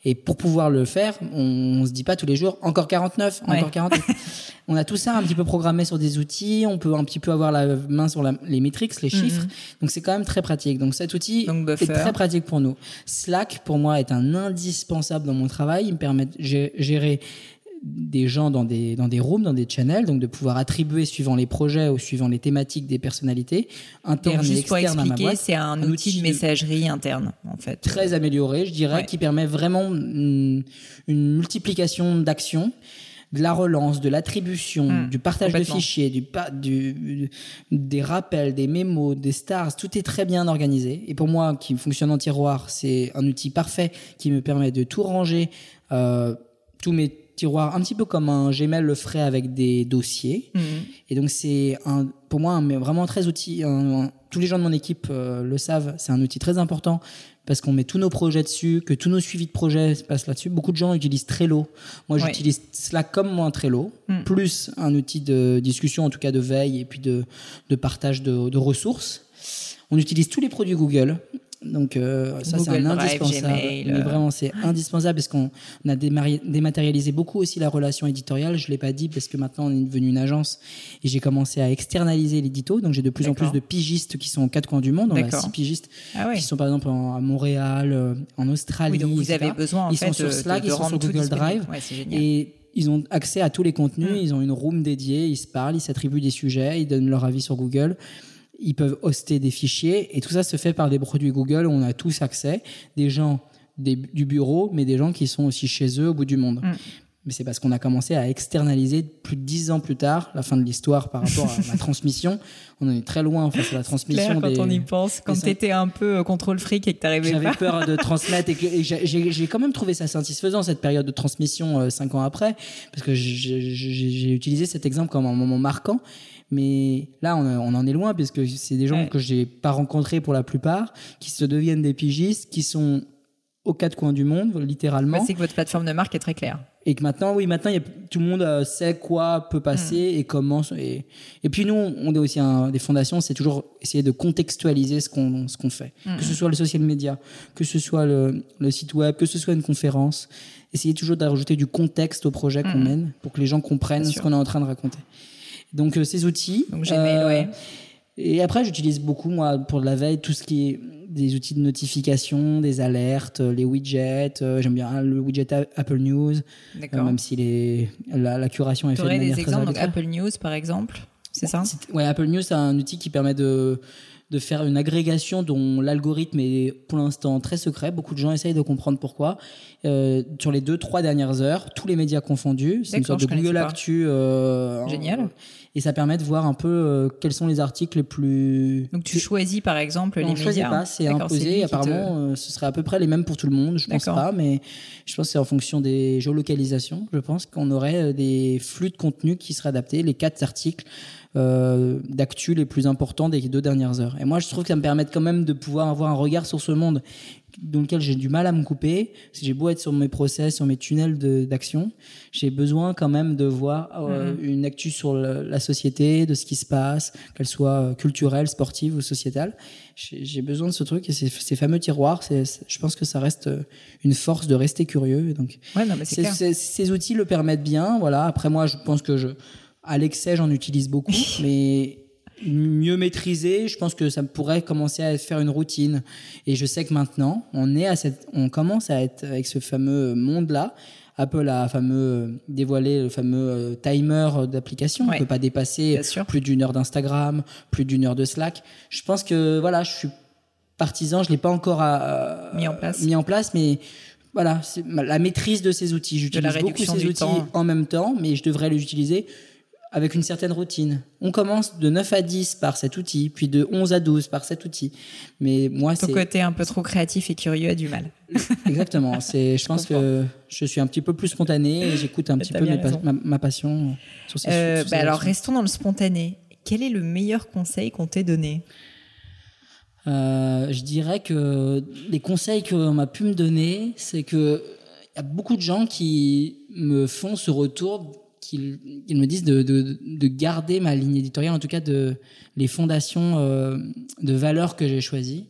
Et pour pouvoir le faire, on, on se dit pas tous les jours, encore 49, Ouais. encore 49. on a tout ça un petit peu programmé sur des outils. On peut un petit peu avoir la main sur la- les métriques, les chiffres. Donc c'est quand même très pratique. Donc cet outil Mhm. Donc, est très pratique pour nous. Slack, pour moi, est un indispensable dans mon travail. Il me permet de gé- gérer des gens dans des dans des rooms, dans des channels, donc de pouvoir attribuer suivant les projets ou suivant les thématiques des personnalités internes donc et juste pour externes ma expliquer, c'est un, Un outil de messagerie interne en fait. Très amélioré, je dirais, Ouais. qui permet vraiment une, une multiplication d'actions de la relance, de l'attribution, Hmm, du partage de fichiers, du, des rappels, des mémos, des stars, tout est très bien organisé. Et pour moi, qui fonctionne en tiroir, c'est un outil parfait qui me permet de tout ranger, euh, tous mes tiroirs, un petit peu comme un Gmail le ferait avec des dossiers. Mhm. Et donc c'est un, pour moi un, vraiment très outil. un- un- tous les gens de mon équipe euh, le savent, c'est un outil très important parce qu'on met tous nos projets dessus, que tous nos suivis de projets se passent là-dessus. Beaucoup de gens utilisent Trello. Moi, Ouais. j'utilise Slack comme un Trello, Mm. plus un outil de discussion, en tout cas de veille et puis de, de partage de, de ressources. On utilise tous les produits Google. Donc euh, ça c'est Google un Drive, indispensable. Gmail, Mais euh. vraiment c'est indispensable parce qu'on on a dématérialisé beaucoup aussi la relation éditoriale. Je l'ai pas dit parce que maintenant on est devenu une agence et j'ai commencé à externaliser l'édito. Donc j'ai de plus en plus de pigistes qui sont aux quatre coins du monde. On a six pigistes Ah qui sont par exemple en- à Montréal, euh, en Australie. Oui, donc vous etc. avez besoin en ils fait sont sur Slack, de, ils de sont rendre sur Google. Drive. Ouais, c'est génial. Et ils ont accès à tous les contenus, Mm. ils ont une room dédiée, ils se parlent, ils s'attribuent des sujets, ils donnent leur avis sur Google, ils peuvent hoster des fichiers, et tout ça se fait par des produits Google où on a tous accès, des gens des- du bureau, mais des gens qui sont aussi chez eux au bout du monde. Mm. Mais c'est parce qu'on a commencé à externaliser plus de dix ans plus tard, la fin de l'histoire par rapport à la transmission. On en est très loin face à la transmission Claire, quand des... on y pense, quand des- t'étais un peu euh, contrôle fric et que t'arrivais J'avais pas. peur de transmettre et, j'ai- quand même trouvé ça satisfaisant cette période de transmission euh, cinq ans après parce que j'ai utilisé cet exemple comme un moment marquant. Mais là, on, on en est loin parce que c'est des gens Ouais. que j'ai pas rencontrés pour la plupart, qui se deviennent des pigistes, qui sont aux quatre coins du monde, littéralement. Ouais, c'est que votre plateforme de marque est très claire. Et que maintenant, oui, maintenant, il y a, tout le monde euh, sait quoi peut passer et comment. Et, et puis nous, on est aussi un, des fondations, c'est toujours essayer de contextualiser ce qu'on ce qu'on fait. Que ce soit le social media, que ce soit le, le site web, que ce soit une conférence. Essayer toujours d'ajouter du contexte au projet qu'on mène pour que les gens comprennent Bien ce qu'on est en train de raconter. Donc euh, ces outils. Donc Gmail, ouais. Et après, j'utilise beaucoup, moi, pour de la veille, tout ce qui est des outils de notification, des alertes, euh, les widgets. euh, J'aime bien hein, le widget Apple News, euh, même si les, la, la curation est faite de manière des très exemples, donc. Apple News par exemple, c'est ça? Ouais, Apple News, c'est un outil qui permet de, de faire une agrégation dont l'algorithme est pour l'instant très secret. Beaucoup de gens essayent de comprendre pourquoi. Euh, sur les deux, trois dernières heures, tous les médias confondus, c'est une sorte de Google. Actu. euh, Génial. Et ça permet de voir un peu euh, quels sont les articles les plus. Donc tu choisis par exemple Non, les je choisis médias. pas, c'est imposé. te- Apparemment, euh, ce serait à peu près les mêmes pour tout le monde. Je pense pas, mais je pense que c'est en fonction des géolocalisations. Je pense qu'on aurait euh, des flux de contenu qui seraient adaptés, les quatre articles euh, d'actu les plus importants des deux dernières heures. Et moi, je trouve que ça me permet quand même de pouvoir avoir un regard sur ce monde dans lequel j'ai du mal à me couper. Si j'ai beau être sur mes process, sur mes tunnels d'action, j'ai besoin quand même de voir euh, une actu sur le- la société, de ce qui se passe, qu'elle soit euh, culturelle, sportive ou sociétale. J'ai besoin de ce truc et ces, ces fameux tiroirs, je pense que ça reste une force de rester curieux. Donc, Ouais, non, mais ces outils le permettent bien. Voilà. Après, moi, je pense que je, à l'excès, j'en utilise beaucoup, mais mieux maîtriser, je pense que ça pourrait commencer à faire une routine. Et je sais que maintenant, on est à cette, on commence à être avec ce fameux monde-là. Apple a fameux dévoilé le fameux euh, timer d'application. On peut pas dépasser plus d'une heure d'Instagram, plus d'une heure de Slack. Je pense que voilà, je suis partisan. Je l'ai pas encore euh, mis en place. Mis en place, mais voilà, la maîtrise de ces outils. J'utilise beaucoup ces outils en même temps, mais je devrais les utiliser avec une certaine routine. On commence de 9 à 10 par cet outil, puis de 11 à 12 par cet outil. Mais moi, c'est... Ton côté un peu trop créatif et curieux a du mal. Exactement. C'est, je, pense que je suis un petit peu plus spontané et j'écoute un petit peu ma, passion sur ces, euh, bah alors, restons dans le spontané. Quel est le meilleur conseil qu'on t'ait donné euh, Je dirais que les conseils qu'on m'a pu me donner, c'est que il y a beaucoup de gens qui me font ce retour qu'ils me disent de, de, de, garder ma ligne éditoriale, en tout cas de les fondations euh, de valeurs que j'ai choisies.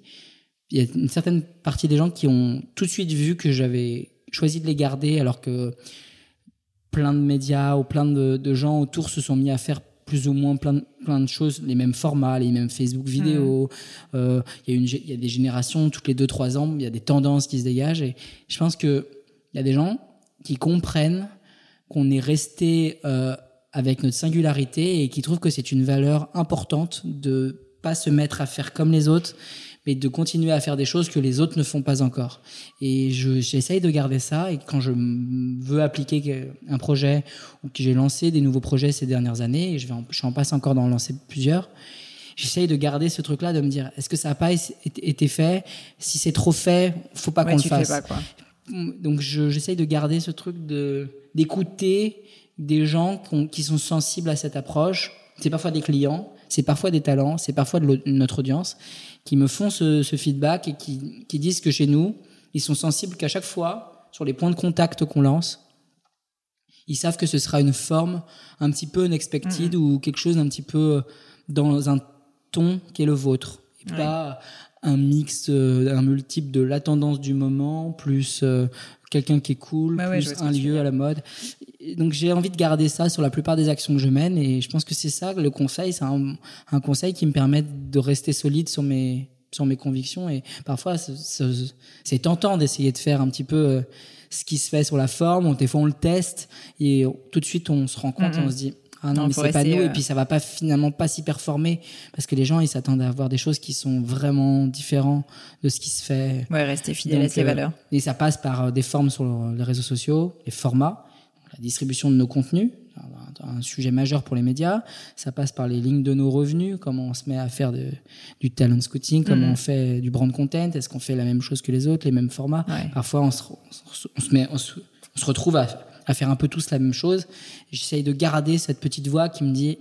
Il y a une certaine partie des gens qui ont tout de suite vu que j'avais choisi de les garder, alors que plein de médias ou plein de, de, gens autour se sont mis à faire plus ou moins plein de, plein de choses, les mêmes formats, les mêmes Facebook vidéos. Mmh. Euh, il, y y a des générations, toutes les 2-3 ans, il y a des tendances qui se dégagent. Et je pense qu'il y a des gens qui comprennent qu'on est resté euh, avec notre singularité et qui trouve que c'est une valeur importante de pas se mettre à faire comme les autres, mais de continuer à faire des choses que les autres ne font pas encore. Et j'essaye de garder ça. Et quand je veux appliquer un projet ou que j'ai lancé des nouveaux projets ces dernières années, et je, vais en, je en passe encore d'en lancer plusieurs, j'essaye de garder ce truc-là, de me dire est-ce que ça n'a pas été fait? Si c'est trop fait, faut pas qu'on le fasse. Pas, quoi. Donc j'essaye de garder ce truc de d'écouter des gens qui sont sensibles à cette approche. C'est parfois des clients, c'est parfois des talents, c'est parfois de notre audience qui me font ce, feedback et qui, qui, disent que chez nous, ils sont sensibles qu'à chaque fois, sur les points de contact qu'on lance, ils savent que ce sera une forme un petit peu unexpected ou quelque chose d'un petit peu dans un ton qui est le vôtre. Et pas un mix, euh, un multiple de la tendance du moment, plus euh, quelqu'un qui est cool, plus un lieu à la mode. donc j'ai envie de garder ça sur la plupart des actions que je mène et je pense que c'est ça le conseil, c'est un, un, conseil qui me permet de rester solide sur mes sur mes convictions et parfois c'est tentant d'essayer de faire un petit peu euh, ce qui se fait sur la forme, des fois on le teste et tout de suite on se rend compte et on se dit ah non, mais c'est pas nous, et puis ça va pas finalement pas s'y performer, parce que les gens, ils s'attendent à avoir des choses qui sont vraiment différentes de ce qui se fait. Ouais, rester fidèle à ses euh, valeurs. Et ça passe par euh, des formes sur les réseaux sociaux, les formats, la distribution de nos contenus, un sujet majeur pour les médias. Ça passe par les lignes de nos revenus, comment on se met à faire de, du talent scouting, comment mm. on fait du brand content, est-ce qu'on fait la même chose que les autres, les mêmes formats. Parfois, on se, on se, met, on se, on se retrouve à à faire un peu tous la même chose. J'essaye de garder cette petite voix qui me dit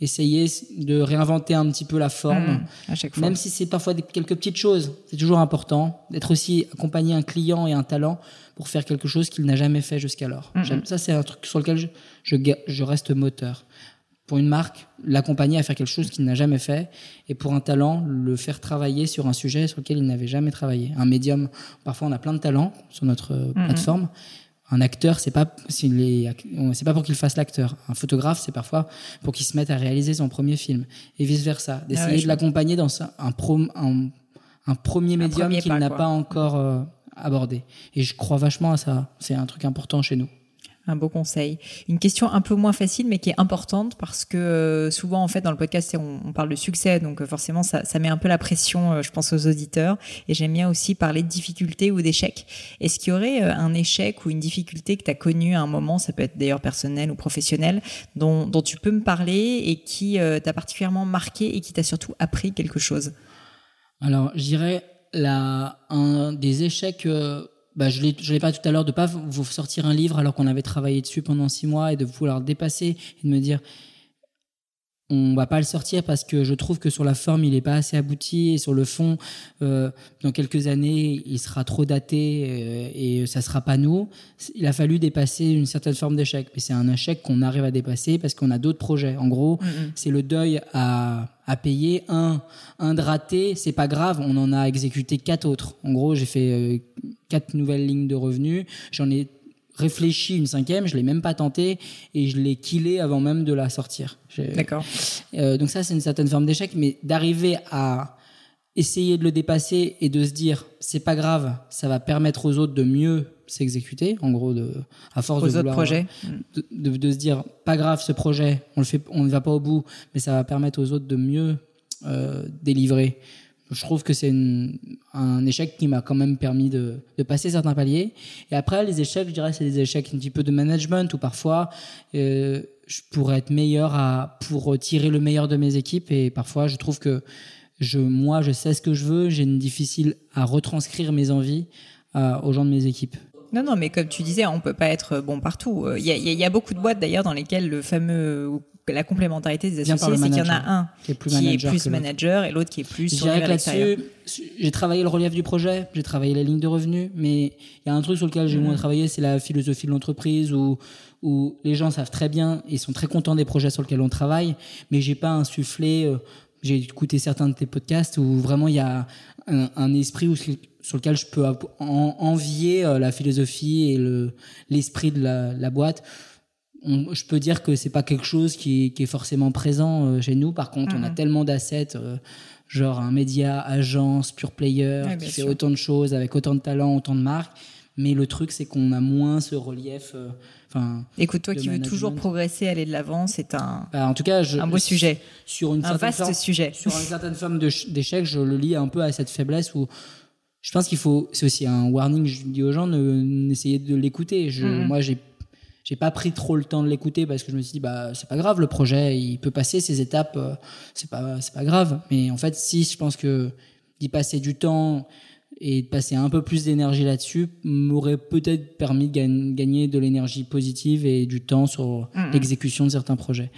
essayez de réinventer un petit peu la forme, mmh, à chaque fois. même si c'est parfois des, quelques petites choses. C'est toujours important d'être aussi accompagné un client et un talent pour faire quelque chose qu'il n'a jamais fait jusqu'alors. Mmh. Ça, c'est un truc sur lequel je, je, je, reste moteur. Pour une marque, l'accompagner à faire quelque chose qu'il n'a jamais fait, et pour un talent, le faire travailler sur un sujet sur lequel il n'avait jamais travaillé. Un médium, parfois on a plein de talents sur notre mmh, plateforme, un acteur, c'est pas c'est pas pour qu'il fasse l'acteur. Un photographe, c'est parfois pour qu'il se mette à réaliser son premier film et vice versa. D'essayer ah de l'accompagner dans un, un, premier médium qu'il n'a pas encore euh, abordé. Et je crois vachement à ça. C'est un truc important chez nous un beau conseil. Une question un peu moins facile, mais qui est importante parce que euh, souvent, en fait, dans le podcast, on, parle de succès, donc euh, forcément, ça, met un peu la pression, euh, je pense, aux auditeurs. Et j'aime bien aussi parler de difficultés ou d'échecs. Est-ce qu'il y aurait un échec ou une difficulté que tu as connu à un moment, ça peut être d'ailleurs personnel ou professionnel, dont, tu peux me parler et qui t'a particulièrement marqué et qui t'a surtout appris quelque chose? Alors, je dirais un des échecs bah, je l'ai pas tout à l'heure, de pas vous sortir un livre alors qu'on avait travaillé dessus pendant six mois et de vouloir dépasser et de me dire on va pas le sortir parce que je trouve que sur la forme il est pas assez abouti et sur le fond euh, dans quelques années il sera trop daté euh, et ça sera pas nous. Il a fallu dépasser une certaine forme d'échec. Mais c'est un échec qu'on arrive à dépasser parce qu'on a d'autres projets. En gros c'est le deuil à, à payer. Un un de raté c'est pas grave. On en a exécuté quatre autres. En gros j'ai fait euh, quatre nouvelles lignes de revenus. J'en ai réfléchi une cinquième, je l'ai même pas tenté et je l'ai killé avant même de la sortir. D'accord. Euh, donc ça, c'est une certaine forme d'échec, mais d'arriver à essayer de le dépasser et de se dire c'est pas grave, ça va permettre aux autres de mieux s'exécuter, en gros, de, à force aux de autres projets, de, de, se dire pas grave ce projet, on le fait, on ne va pas au bout, mais ça va permettre aux autres de mieux euh, délivrer. Je trouve que c'est un échec qui m'a quand même permis de, passer certains paliers. Et après, les échecs, je dirais, c'est des échecs un petit peu de management où parfois euh, je pourrais être meilleur à pour tirer le meilleur de mes équipes et parfois je trouve que je, moi, je sais ce que je veux, j'ai une difficile à retranscrire mes envies euh, aux gens de mes équipes. Non, non, mais comme tu disais, on peut pas être bon partout. Il y a, beaucoup de boîtes d'ailleurs dans lesquelles le fameux la complémentarité des associés, c'est qu'il y en a un qui est plus manager, et l'autre qui est plus. Que là-dessus, j'ai travaillé le relief du projet, j'ai travaillé la ligne de revenus, mais il y a un truc sur lequel j'ai moins mm. travaillé, c'est la philosophie de l'entreprise où où les gens savent très bien et sont très contents des projets sur lesquels on travaille, mais j'ai pas insufflé. Euh, j'ai écouté certains de tes podcasts où vraiment il y a un, un esprit où, sur lequel je peux envier euh, la philosophie et le l'esprit de la, la boîte. On, je peux dire que c'est pas quelque chose qui, qui est forcément présent euh, chez nous. Par contre, on a tellement d'assets, euh, genre un média, agence, pure player, qui fait autant de choses avec autant de talent, autant de marques. Mais le truc, c'est qu'on a moins ce relief. Enfin, Écoute, toi qui veux toujours progresser, aller de l'avant, c'est un, bah, en tout cas, je, un beau sujet. Sur une un vaste sujet. Sur une certaine forme d'échec, je le lis un peu à cette faiblesse où je pense qu'il faut, c'est aussi un warning, je dis aux gens, n'essayez de l'écouter. Je, mm-hmm. Moi, j'ai, j'ai pas pris trop le temps de l'écouter parce que je me suis dit, bah, c'est pas grave, le projet, il peut passer ces étapes, euh, c'est pas, c'est pas grave. Mais en fait, si je pense que d'y passer du temps et de passer un peu plus d'énergie là-dessus m'aurait peut-être permis de gagner de l'énergie positive et du temps sur mm-hmm. l'exécution de certains projets.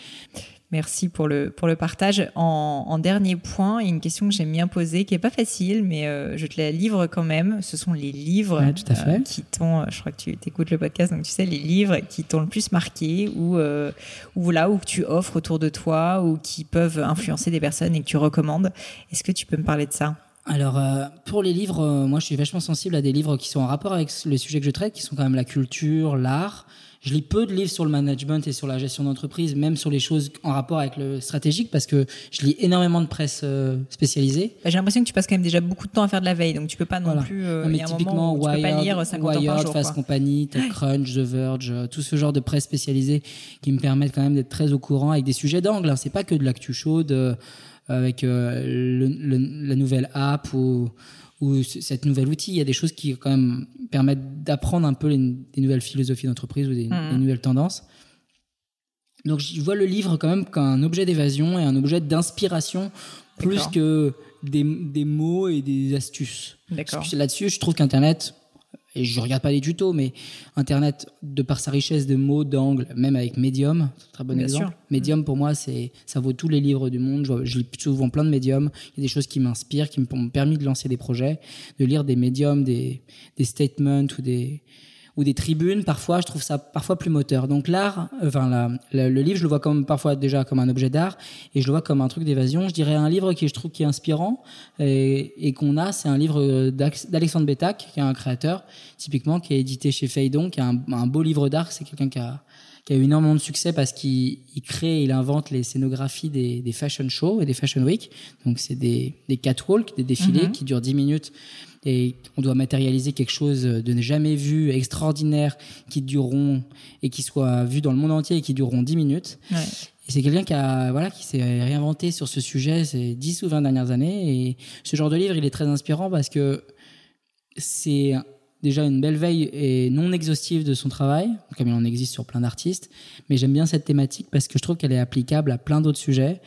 Merci pour le, pour le partage. En, en dernier point, il y a une question que j'aime bien poser, qui est pas facile, mais euh, je te la livre quand même. Ce sont les livres tout à fait. Euh, qui t'ont, je crois que tu écoutes le podcast, donc tu sais, les livres qui t'ont le plus marqué ou, euh, ou là, où tu offres autour de toi ou qui peuvent influencer des personnes et que tu recommandes. Est-ce que tu peux me parler de ça? Alors, pour les livres, moi, je suis vachement sensible à des livres qui sont en rapport avec le sujet que je traite, qui sont quand même la culture, l'art, je lis peu de livres sur le management et sur la gestion d'entreprise, même sur les choses en rapport avec le stratégique, parce que je lis énormément de presse euh, spécialisée. Bah, j'ai l'impression que tu passes quand même déjà beaucoup de temps à faire de la veille, donc tu peux pas non plus. Euh, mais typiquement, Wired, tu peux pas lire 50 Wired, par jour, Fast Company, TechCrunch, The Verge, euh, tout ce genre de presse spécialisée qui me permettent quand même d'être très au courant avec des sujets d'angle. Hein. C'est pas que de l'actu chaude euh, avec le, la nouvelle app ou ou cette nouvelle outil. Il y a des choses qui quand même permettent d'apprendre un peu les, des nouvelles philosophies d'entreprise ou des, mmh. nouvelles tendances. Donc je vois le livre quand même comme un objet d'évasion et un objet d'inspiration plus que des, des, mots et des astuces. Là-dessus, je trouve qu'Internet et je regarde pas les tutos, mais Internet, de par sa richesse de mots, d'angles, même avec Medium, très bon exemple. Medium, pour moi, c'est, ça vaut tous les livres du monde. Je, je lis souvent plein de médiums. Il y a des choses qui m'inspirent, qui m'ont permis de lancer des projets, de lire des médiums, des, des statements ou des, ou des tribunes, parfois, je trouve ça parfois plus moteur. Donc l'art, enfin la, le livre, je le vois comme parfois déjà comme un objet d'art et je le vois comme un truc d'évasion. Je dirais un livre qui je trouve qui est inspirant et, et qu'on a, c'est un livre d'Alexandre Betak, qui est un créateur typiquement qui est édité chez Feydon, qui est un, un beau livre d'art. C'est quelqu'un qui a qui a eu énormément de succès parce qu'il crée, il invente les scénographies des, des fashion shows et des fashion week. Donc c'est des, des catwalks, des défilés mhm. qui durent 10 minutes et on doit matérialiser quelque chose de jamais vu, extraordinaire, qui dureront et qui soit vu dans le monde entier et qui dureront 10 minutes. Ouais. Et c'est quelqu'un qui a voilà qui s'est réinventé sur ce sujet ces 10 ou 20 dernières années et ce genre de livre, il est très inspirant parce que c'est déjà une belle veille et non exhaustive de son travail, comme il en existe sur plein d'artistes, mais j'aime bien cette thématique parce que je trouve qu'elle est applicable à plein d'autres sujets,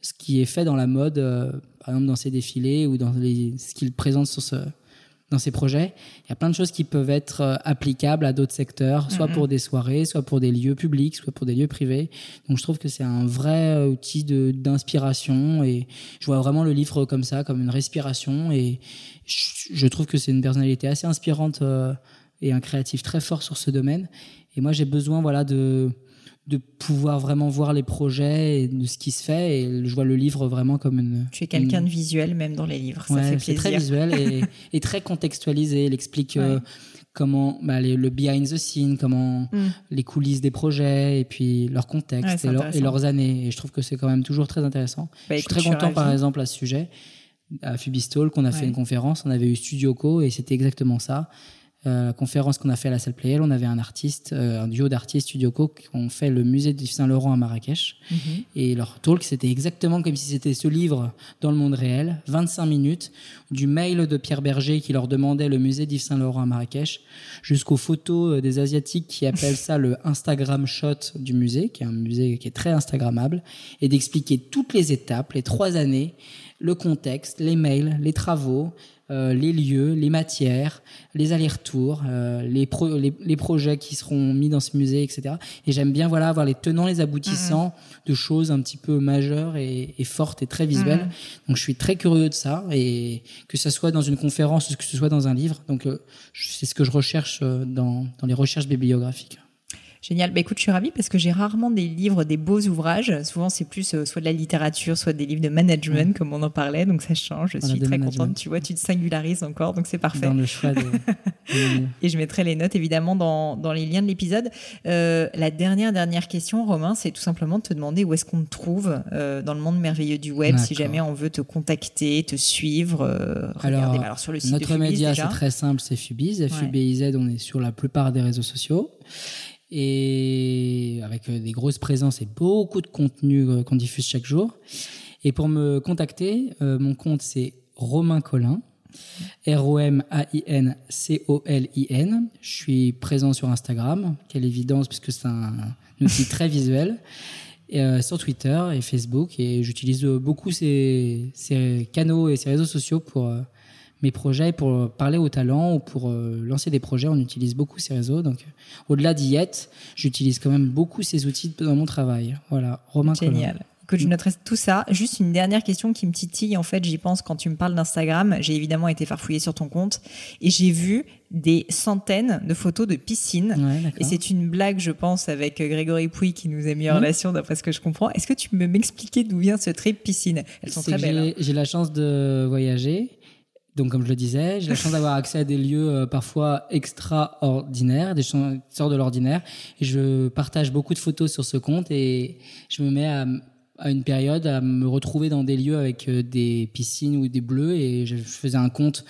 ce qui est fait dans la mode, euh, par exemple dans ses défilés ou dans les, ce qu'il présente sur ce, dans ces projets. Il y a plein de choses qui peuvent être euh, applicables à d'autres secteurs, soit mm-hmm. pour des soirées, soit pour des lieux publics, soit pour des lieux privés. Donc je trouve que c'est un vrai euh, outil de d'inspiration et je vois vraiment le livre comme ça, comme une respiration et je, trouve que c'est une personnalité assez inspirante euh, et un créatif très fort sur ce domaine. Et moi j'ai besoin voilà de de pouvoir vraiment voir les projets et de ce qui se fait. Et je vois le livre vraiment comme une. Tu es quelqu'un de visuel même dans les livres. Ça Ouais, fait c'est plaisir. très visuel et, et très contextualisé. Il explique euh, comment bah, les- le behind the scene, comment Mm. les coulisses des projets et puis leur contexte et, leur- et intéressant. leurs années. Et je trouve que c'est quand même toujours très intéressant. Bah, je suis très content par exemple à ce sujet. À Fubistol, qu'on a fait une conférence, on avait eu Studio Co et c'était exactement ça. Euh, la conférence qu'on a fait à la salle Playel, on avait un artiste, euh, un duo d'artistes Studio Co qui ont fait le musée du Saint-Laurent à Marrakech. Mhm. Et leur talk, c'était exactement comme si c'était ce livre dans le monde réel, 25 minutes, du mail de Pierre Berger qui leur demandait le musée d'Yves Saint-Laurent à Marrakech, jusqu'aux photos euh, des Asiatiques qui appellent ça le Instagram shot du musée, qui est un musée qui est très Instagrammable, et d'expliquer toutes les étapes, les trois années, le contexte, les mails, les travaux, euh, les lieux, les matières, les allers-retours, euh, les, pro- les, les projets qui seront mis dans ce musée, etc. Et j'aime bien voilà avoir les tenants, les aboutissants de choses un petit peu majeures et, et fortes et très visuelles. Donc je suis très curieux de ça et que ce soit dans une conférence ou que ce soit dans un livre. Donc euh, c'est ce que je recherche euh, dans, dans les recherches bibliographiques. Génial. Bah, écoute, je suis ravie parce que j'ai rarement des livres, des beaux ouvrages. Souvent, c'est plus euh, soit de la littérature, soit des livres de management, comme on en parlait. Donc, ça change. Je suis de très management. contente. Tu vois, tu te singularises encore. Donc, c'est parfait. Dans le choix de... de- Et je mettrai les notes évidemment dans, dans les liens de l'épisode. Euh, la dernière dernière question, Romain, c'est tout simplement de te demander où est-ce qu'on te trouve euh, dans le monde merveilleux du web, si jamais on veut te contacter, te suivre. Bah, alors, sur le site de Notre Fubiz, média, c'est très simple, c'est Fubiz. FUBIZ, on est sur la plupart des réseaux sociaux. Et avec euh, des grosses présences et beaucoup de contenu euh, qu'on diffuse chaque jour. Et pour me contacter, euh, mon compte, c'est Romain Collin. R-O-M-A-I-N-C-O-L-I-N. Je suis présent sur Instagram. Quelle évidence, puisque c'est un, outil très visuel. Sur Twitter et Facebook. Et j'utilise beaucoup ces, canaux et ces réseaux sociaux pour mes projets, pour parler aux talents ou pour euh, lancer des projets. On utilise beaucoup ces réseaux. Donc, euh, au-delà d'IET, j'utilise quand même beaucoup ces outils dans mon travail. Voilà, Romain. Génial. Écoute, je noterai tout ça. Juste une dernière question qui me titille. En fait, j'y pense quand tu me parles d'Instagram. J'ai évidemment été farfouillée sur ton compte et j'ai vu des centaines de photos de piscines. Ouais. Et c'est une blague, je pense, avec Grégory Pouy qui nous a mis en Mhm. relation, d'après ce que je comprends. Est-ce que tu peux m'expliquer d'où vient ce trip piscine? Elles sont très que belles. hein. j'ai- J'ai la chance de voyager. Donc, comme je le disais, j'ai la chance d'avoir accès à des lieux euh, parfois extraordinaires, des choses qui sortent de l'ordinaire. Et je partage beaucoup de photos sur ce compte et je me mets à, à une période à me retrouver dans des lieux avec euh, des piscines ou des bleus. Et je, je faisais un compte.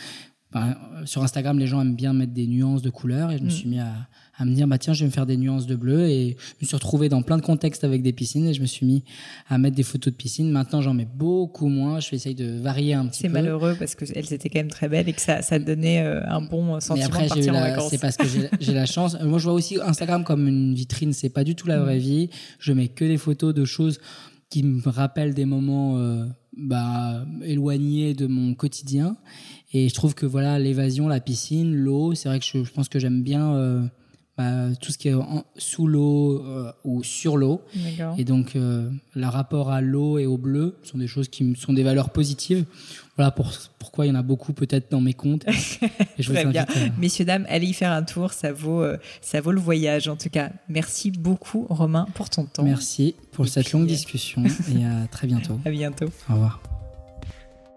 ben, euh, sur Instagram, les gens aiment bien mettre des nuances de couleurs et je me Mm. suis mis à, à me dire bah tiens je vais me faire des nuances de bleu et je me suis retrouvé dans plein de contextes avec des piscines et je me suis mis à mettre des photos de piscine. Maintenant j'en mets beaucoup moins. Je vais essayer de varier un petit C'est peu. malheureux parce qu'elles étaient quand même très belles et que ça, ça donnait euh, un bon Mais sentiment après, de partir en la- vacances. c'est parce que j'ai- la chance. Moi, je vois aussi Instagram comme une vitrine. C'est pas du tout la vraie vie. Je mets que des photos de choses qui me rappellent des moments euh, bah, éloignés de mon quotidien. Et je trouve que voilà, l'évasion, la piscine, l'eau, c'est vrai que je, je pense que j'aime bien euh, bah, tout ce qui est en- sous l'eau euh, ou sur l'eau. Et donc, euh, le rapport à l'eau et au bleu sont des choses qui sont des valeurs positives. Voilà pour, pourquoi il y en a beaucoup peut-être dans mes comptes. Et je vous Très bien. invite à- Messieurs, dames, allez y faire un tour. Ça vaut, euh, ça vaut le voyage, en tout cas. Merci beaucoup, Romain, pour ton temps. Merci pour Et cette puis, longue discussion et à très bientôt. À bientôt. Au revoir.